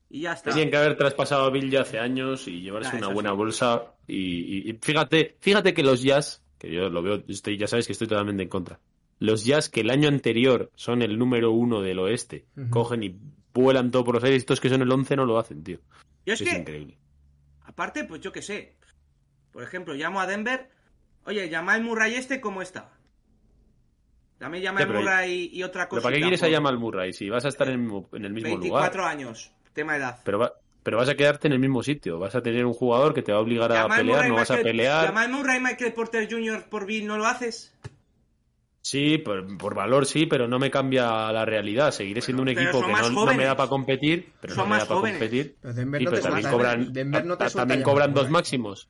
Y ya está. Tenían que haber traspasado a Bill ya hace años y llevarse Ah, una buena sí. bolsa. Y, y- y fíjate, fíjate que los Jazz, que yo lo veo, estoy, ya sabes que estoy totalmente en contra. Los Jazz que el año anterior son el número uno del oeste, cogen y vuelan todo por los aires, estos que son el once no lo hacen, tío. Yo es Es que, increíble. aparte, pues yo qué sé. Por ejemplo, llamo a Denver. Oye, llama el Murray este, ¿cómo está? Dame llama Ya, el pero- Murray y otra ¿Pero cosa. para qué quieres a Jamal Murray si vas a estar en, el mismo- en el mismo 24 lugar? años, tema de edad. Pero, va- pero vas a quedarte en el mismo sitio. Vas a tener un jugador que te va a obligar a Jamal pelear, Murray, no vas a pelear. Jamal Murray y Michael Porter Jr. por Bill, ¿no lo haces? Sí, por, por valor sí, pero no me cambia la realidad. Seguiré siendo un pero equipo que no, no me da para competir, pero Son no me más da para jóvenes. competir. Pero Denver Sí, no pero te también suelta, cobran, Denver no te suelta también Jamal cobran dos máximos.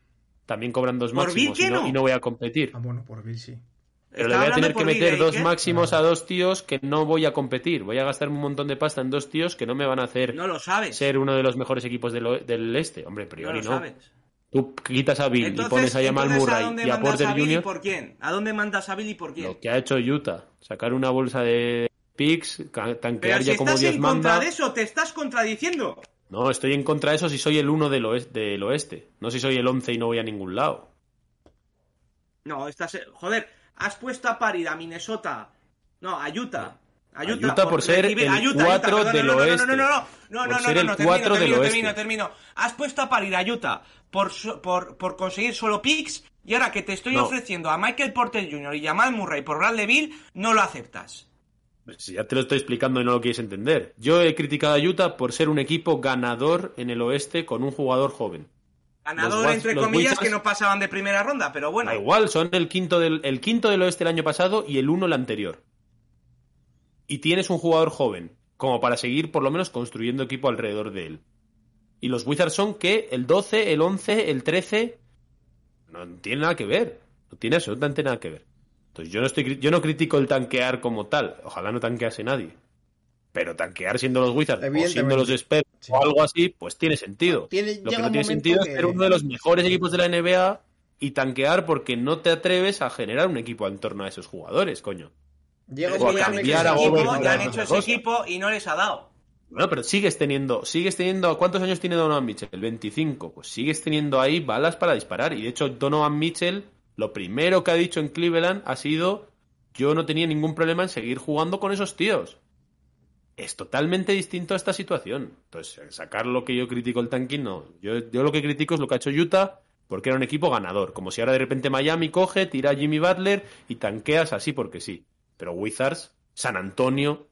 También cobran dos Por máximos ¿qué y no, no? y no voy a competir. Ah, bueno, por Bill sí. Pero le voy a tener que meter ¿eh? dos ¿Qué? máximos a dos tíos que no voy a competir. Voy a gastarme un montón de pasta en dos tíos que no me van a hacer No lo sabes. ser uno de los mejores equipos del, este. Hombre, a no priori lo no. sabes. Tú quitas a Bill y pones a Jamal Murray dónde y a Porter Bill y Jr. por quién? ¿A dónde mandas a Bill y por quién? Lo que ha hecho Utah. Sacar una bolsa de picks, Pero tanquear si ya como estás Dios en contra manda. de eso, te estás contradiciendo. No, estoy en contra de eso si soy el uno del oeste, del oeste. No si soy el 11 y no voy a ningún lado. No, estás... Joder, has puesto a parir a Minnesota. No, a Utah. A Utah, Utah por ser recibir- el Utah, cuatro Utah, perdón, del no, no, no, oeste. No, no, no, no, no, no, no, no, termino, termino, oeste. termino, termino. Has puesto a parir a Utah por, por, por conseguir solo picks y ahora que te estoy No. ofreciendo a Michael Porter Jr. y Jamal Murray por Bradley Bill, no lo aceptas. Si ya te lo estoy explicando y no lo quieres entender. Yo he criticado a Utah por ser un equipo ganador en el oeste con un jugador joven. Ganador, Waz- entre comillas, Wizards- que no pasaban de primera ronda, pero bueno. Da igual, son el quinto del, el quinto del oeste el año pasado y el uno el anterior. Y tienes un jugador joven, como para seguir por lo menos construyendo equipo alrededor de él. Y los Wizards son que el 12, el 11, el 13 no tiene nada que ver. No tiene absolutamente nada que ver. Entonces yo no estoy yo no critico el tanquear como tal. Ojalá no tanquease nadie. Pero tanquear siendo los Wizards o siendo los Spurs Sí. o algo así, pues tiene sentido. Tiene- Lo que no tiene sentido que- es ser uno de los mejores equipos de la NBA y tanquear porque no te atreves a generar un equipo en torno a esos jugadores, coño. Llega un que momento cambiar ese equipo, ya han hecho ese equipo y no les ha dado. Bueno, pero sigues teniendo, sigues teniendo, ¿cuántos años tiene Donovan Mitchell? El 25. Pues sigues teniendo ahí balas para disparar. Y de hecho, Donovan Mitchell, lo primero que ha dicho en Cleveland ha sido, yo no tenía ningún problema en seguir jugando con esos tíos. Es totalmente distinto a esta situación. Entonces, sacar lo que yo critico el tanking, no. Yo, yo lo que critico es lo que ha hecho Utah, porque era un equipo ganador. Como si ahora de repente Miami coge, tira a Jimmy Butler y tanqueas así porque sí. Pero Wizards, San Antonio,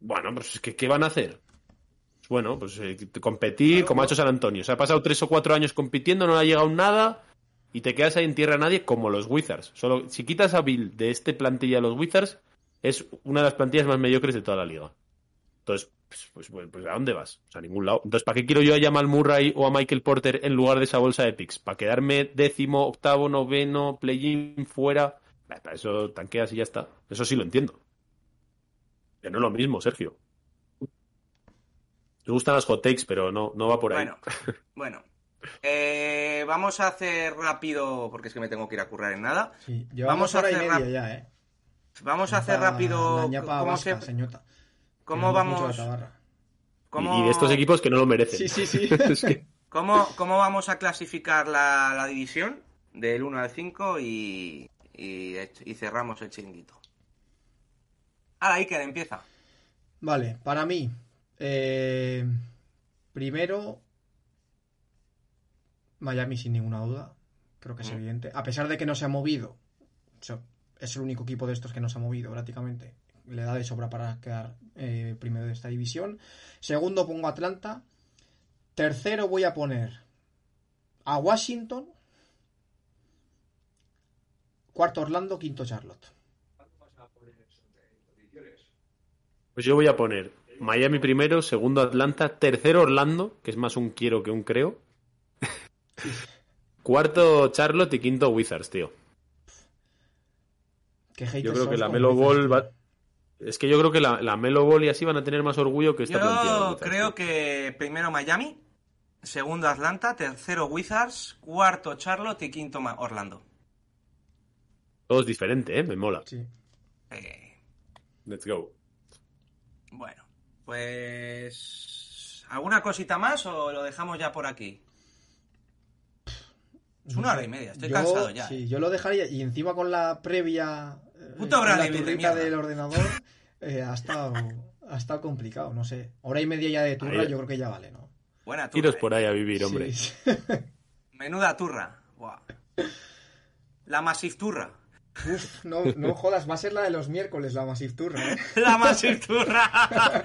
bueno, pues es que, ¿qué van a hacer? Bueno, pues eh, competir como ha hecho San Antonio. Se ha pasado tres o cuatro años compitiendo, no le ha llegado nada y te quedas ahí en tierra a nadie como los Wizards. Solo si quitas a Bill de este plantilla de los Wizards, es una de las plantillas más mediocres de toda la liga. Entonces, pues, pues, pues, pues, ¿a dónde vas? O sea, a ningún lado. Entonces, ¿para qué quiero yo a Jamal Murray o a Michael Porter en lugar de esa bolsa de picks? ¿Para quedarme décimo, octavo, noveno, play-in, fuera? Para eso tanqueas y ya está. Eso sí lo entiendo. Que no es lo mismo, Sergio. Me gustan las hot takes, pero no, no va por ahí. Bueno. Eh, vamos a hacer rápido, porque es que me tengo que ir a currar en nada. Sí, llevamos Vamos a hora y hacer rap- ya, ¿eh? Vamos a hacer rápido cómo vasca, se, señota. ¿Cómo Queremos mucho vamos? la tabarra. ¿Cómo, Y de estos equipos que no lo merecen. Sí, sí, sí. Es que- ¿cómo, cómo vamos a clasificar la, la división? Del 1 al 5 y, y, y cerramos el chiringuito. Ahora, Iker, empieza. Vale, para mí, eh, primero, Miami sin ninguna duda, creo que es Mm. evidente, a pesar de que no se ha movido, es el único equipo de estos que no se ha movido prácticamente, le da de sobra para quedar eh, primero de esta división. Segundo pongo Atlanta, tercero voy a poner a Washington, cuarto Orlando, quinto Charlotte. Pues yo voy a poner Miami primero, segundo Atlanta, tercero Orlando, que es más un quiero que un creo. Cuarto Charlotte y quinto Wizards, tío. Qué Yo creo que la Melo Ball va... Es que yo creo que la, la Melo Ball y así van a tener más orgullo que esta Yo Wizards, creo tío. que primero Miami, segundo Atlanta, tercero Wizards, cuarto Charlotte y quinto Orlando. Todo es diferente, ¿eh? Me mola. Sí. Eh, Let's go. bueno, pues... ¿Alguna cosita más o lo dejamos ya por aquí? Es una hora y media, estoy Yo- cansado ya. Sí, eh. yo lo dejaría. Y encima con la previa. eh, la Beal de del ordenador. eh, ha, estado, ha estado complicado, no sé. Hora y media ya de turra, Ahí- yo creo que ya vale, ¿no? Buena turra. Tiros eh. por ahí a vivir, hombre. Sí. Menuda turra. Buah. La Massive Turra. Uf, no, no jodas, va a ser la de los miércoles, la Massive Turra, ¿eh? La Massive Turra.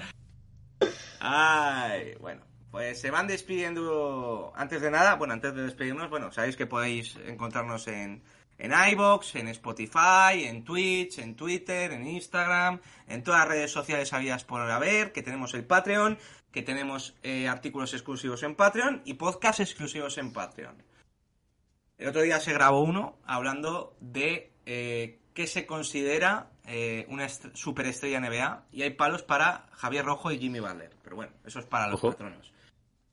Ay, bueno. Pues se van despidiendo. Antes de nada, bueno, antes de despedirnos, bueno, sabéis que podéis encontrarnos en, en iBox, en Spotify, en Twitch, en Twitter, en Instagram, en todas las redes sociales habidas por haber, que tenemos el Patreon, que tenemos eh, artículos exclusivos en Patreon y podcasts exclusivos en Patreon. El otro día se grabó uno hablando de eh, qué se considera eh, una est- superestrella NBA y hay palos para Javier Rojo y Jimmy Butler. Pero bueno, eso es para los Ojo. patronos.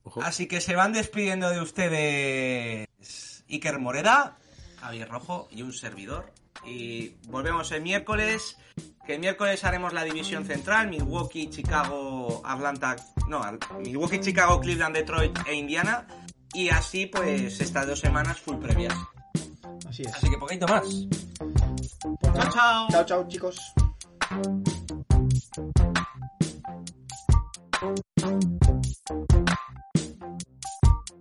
Ojo. Así que se van despidiendo de ustedes Iker Moreda, Javier Rojo y un servidor. Y volvemos el miércoles. Que el miércoles haremos la división central: Milwaukee, Chicago, Atlanta. No, Milwaukee, Chicago, Cleveland, Detroit e Indiana. Y así, pues, estas dos semanas full previas. Así es. Así que poquito más. Pues. Chao, chao. Chao, chao, chicos.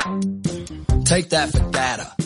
Take that for data.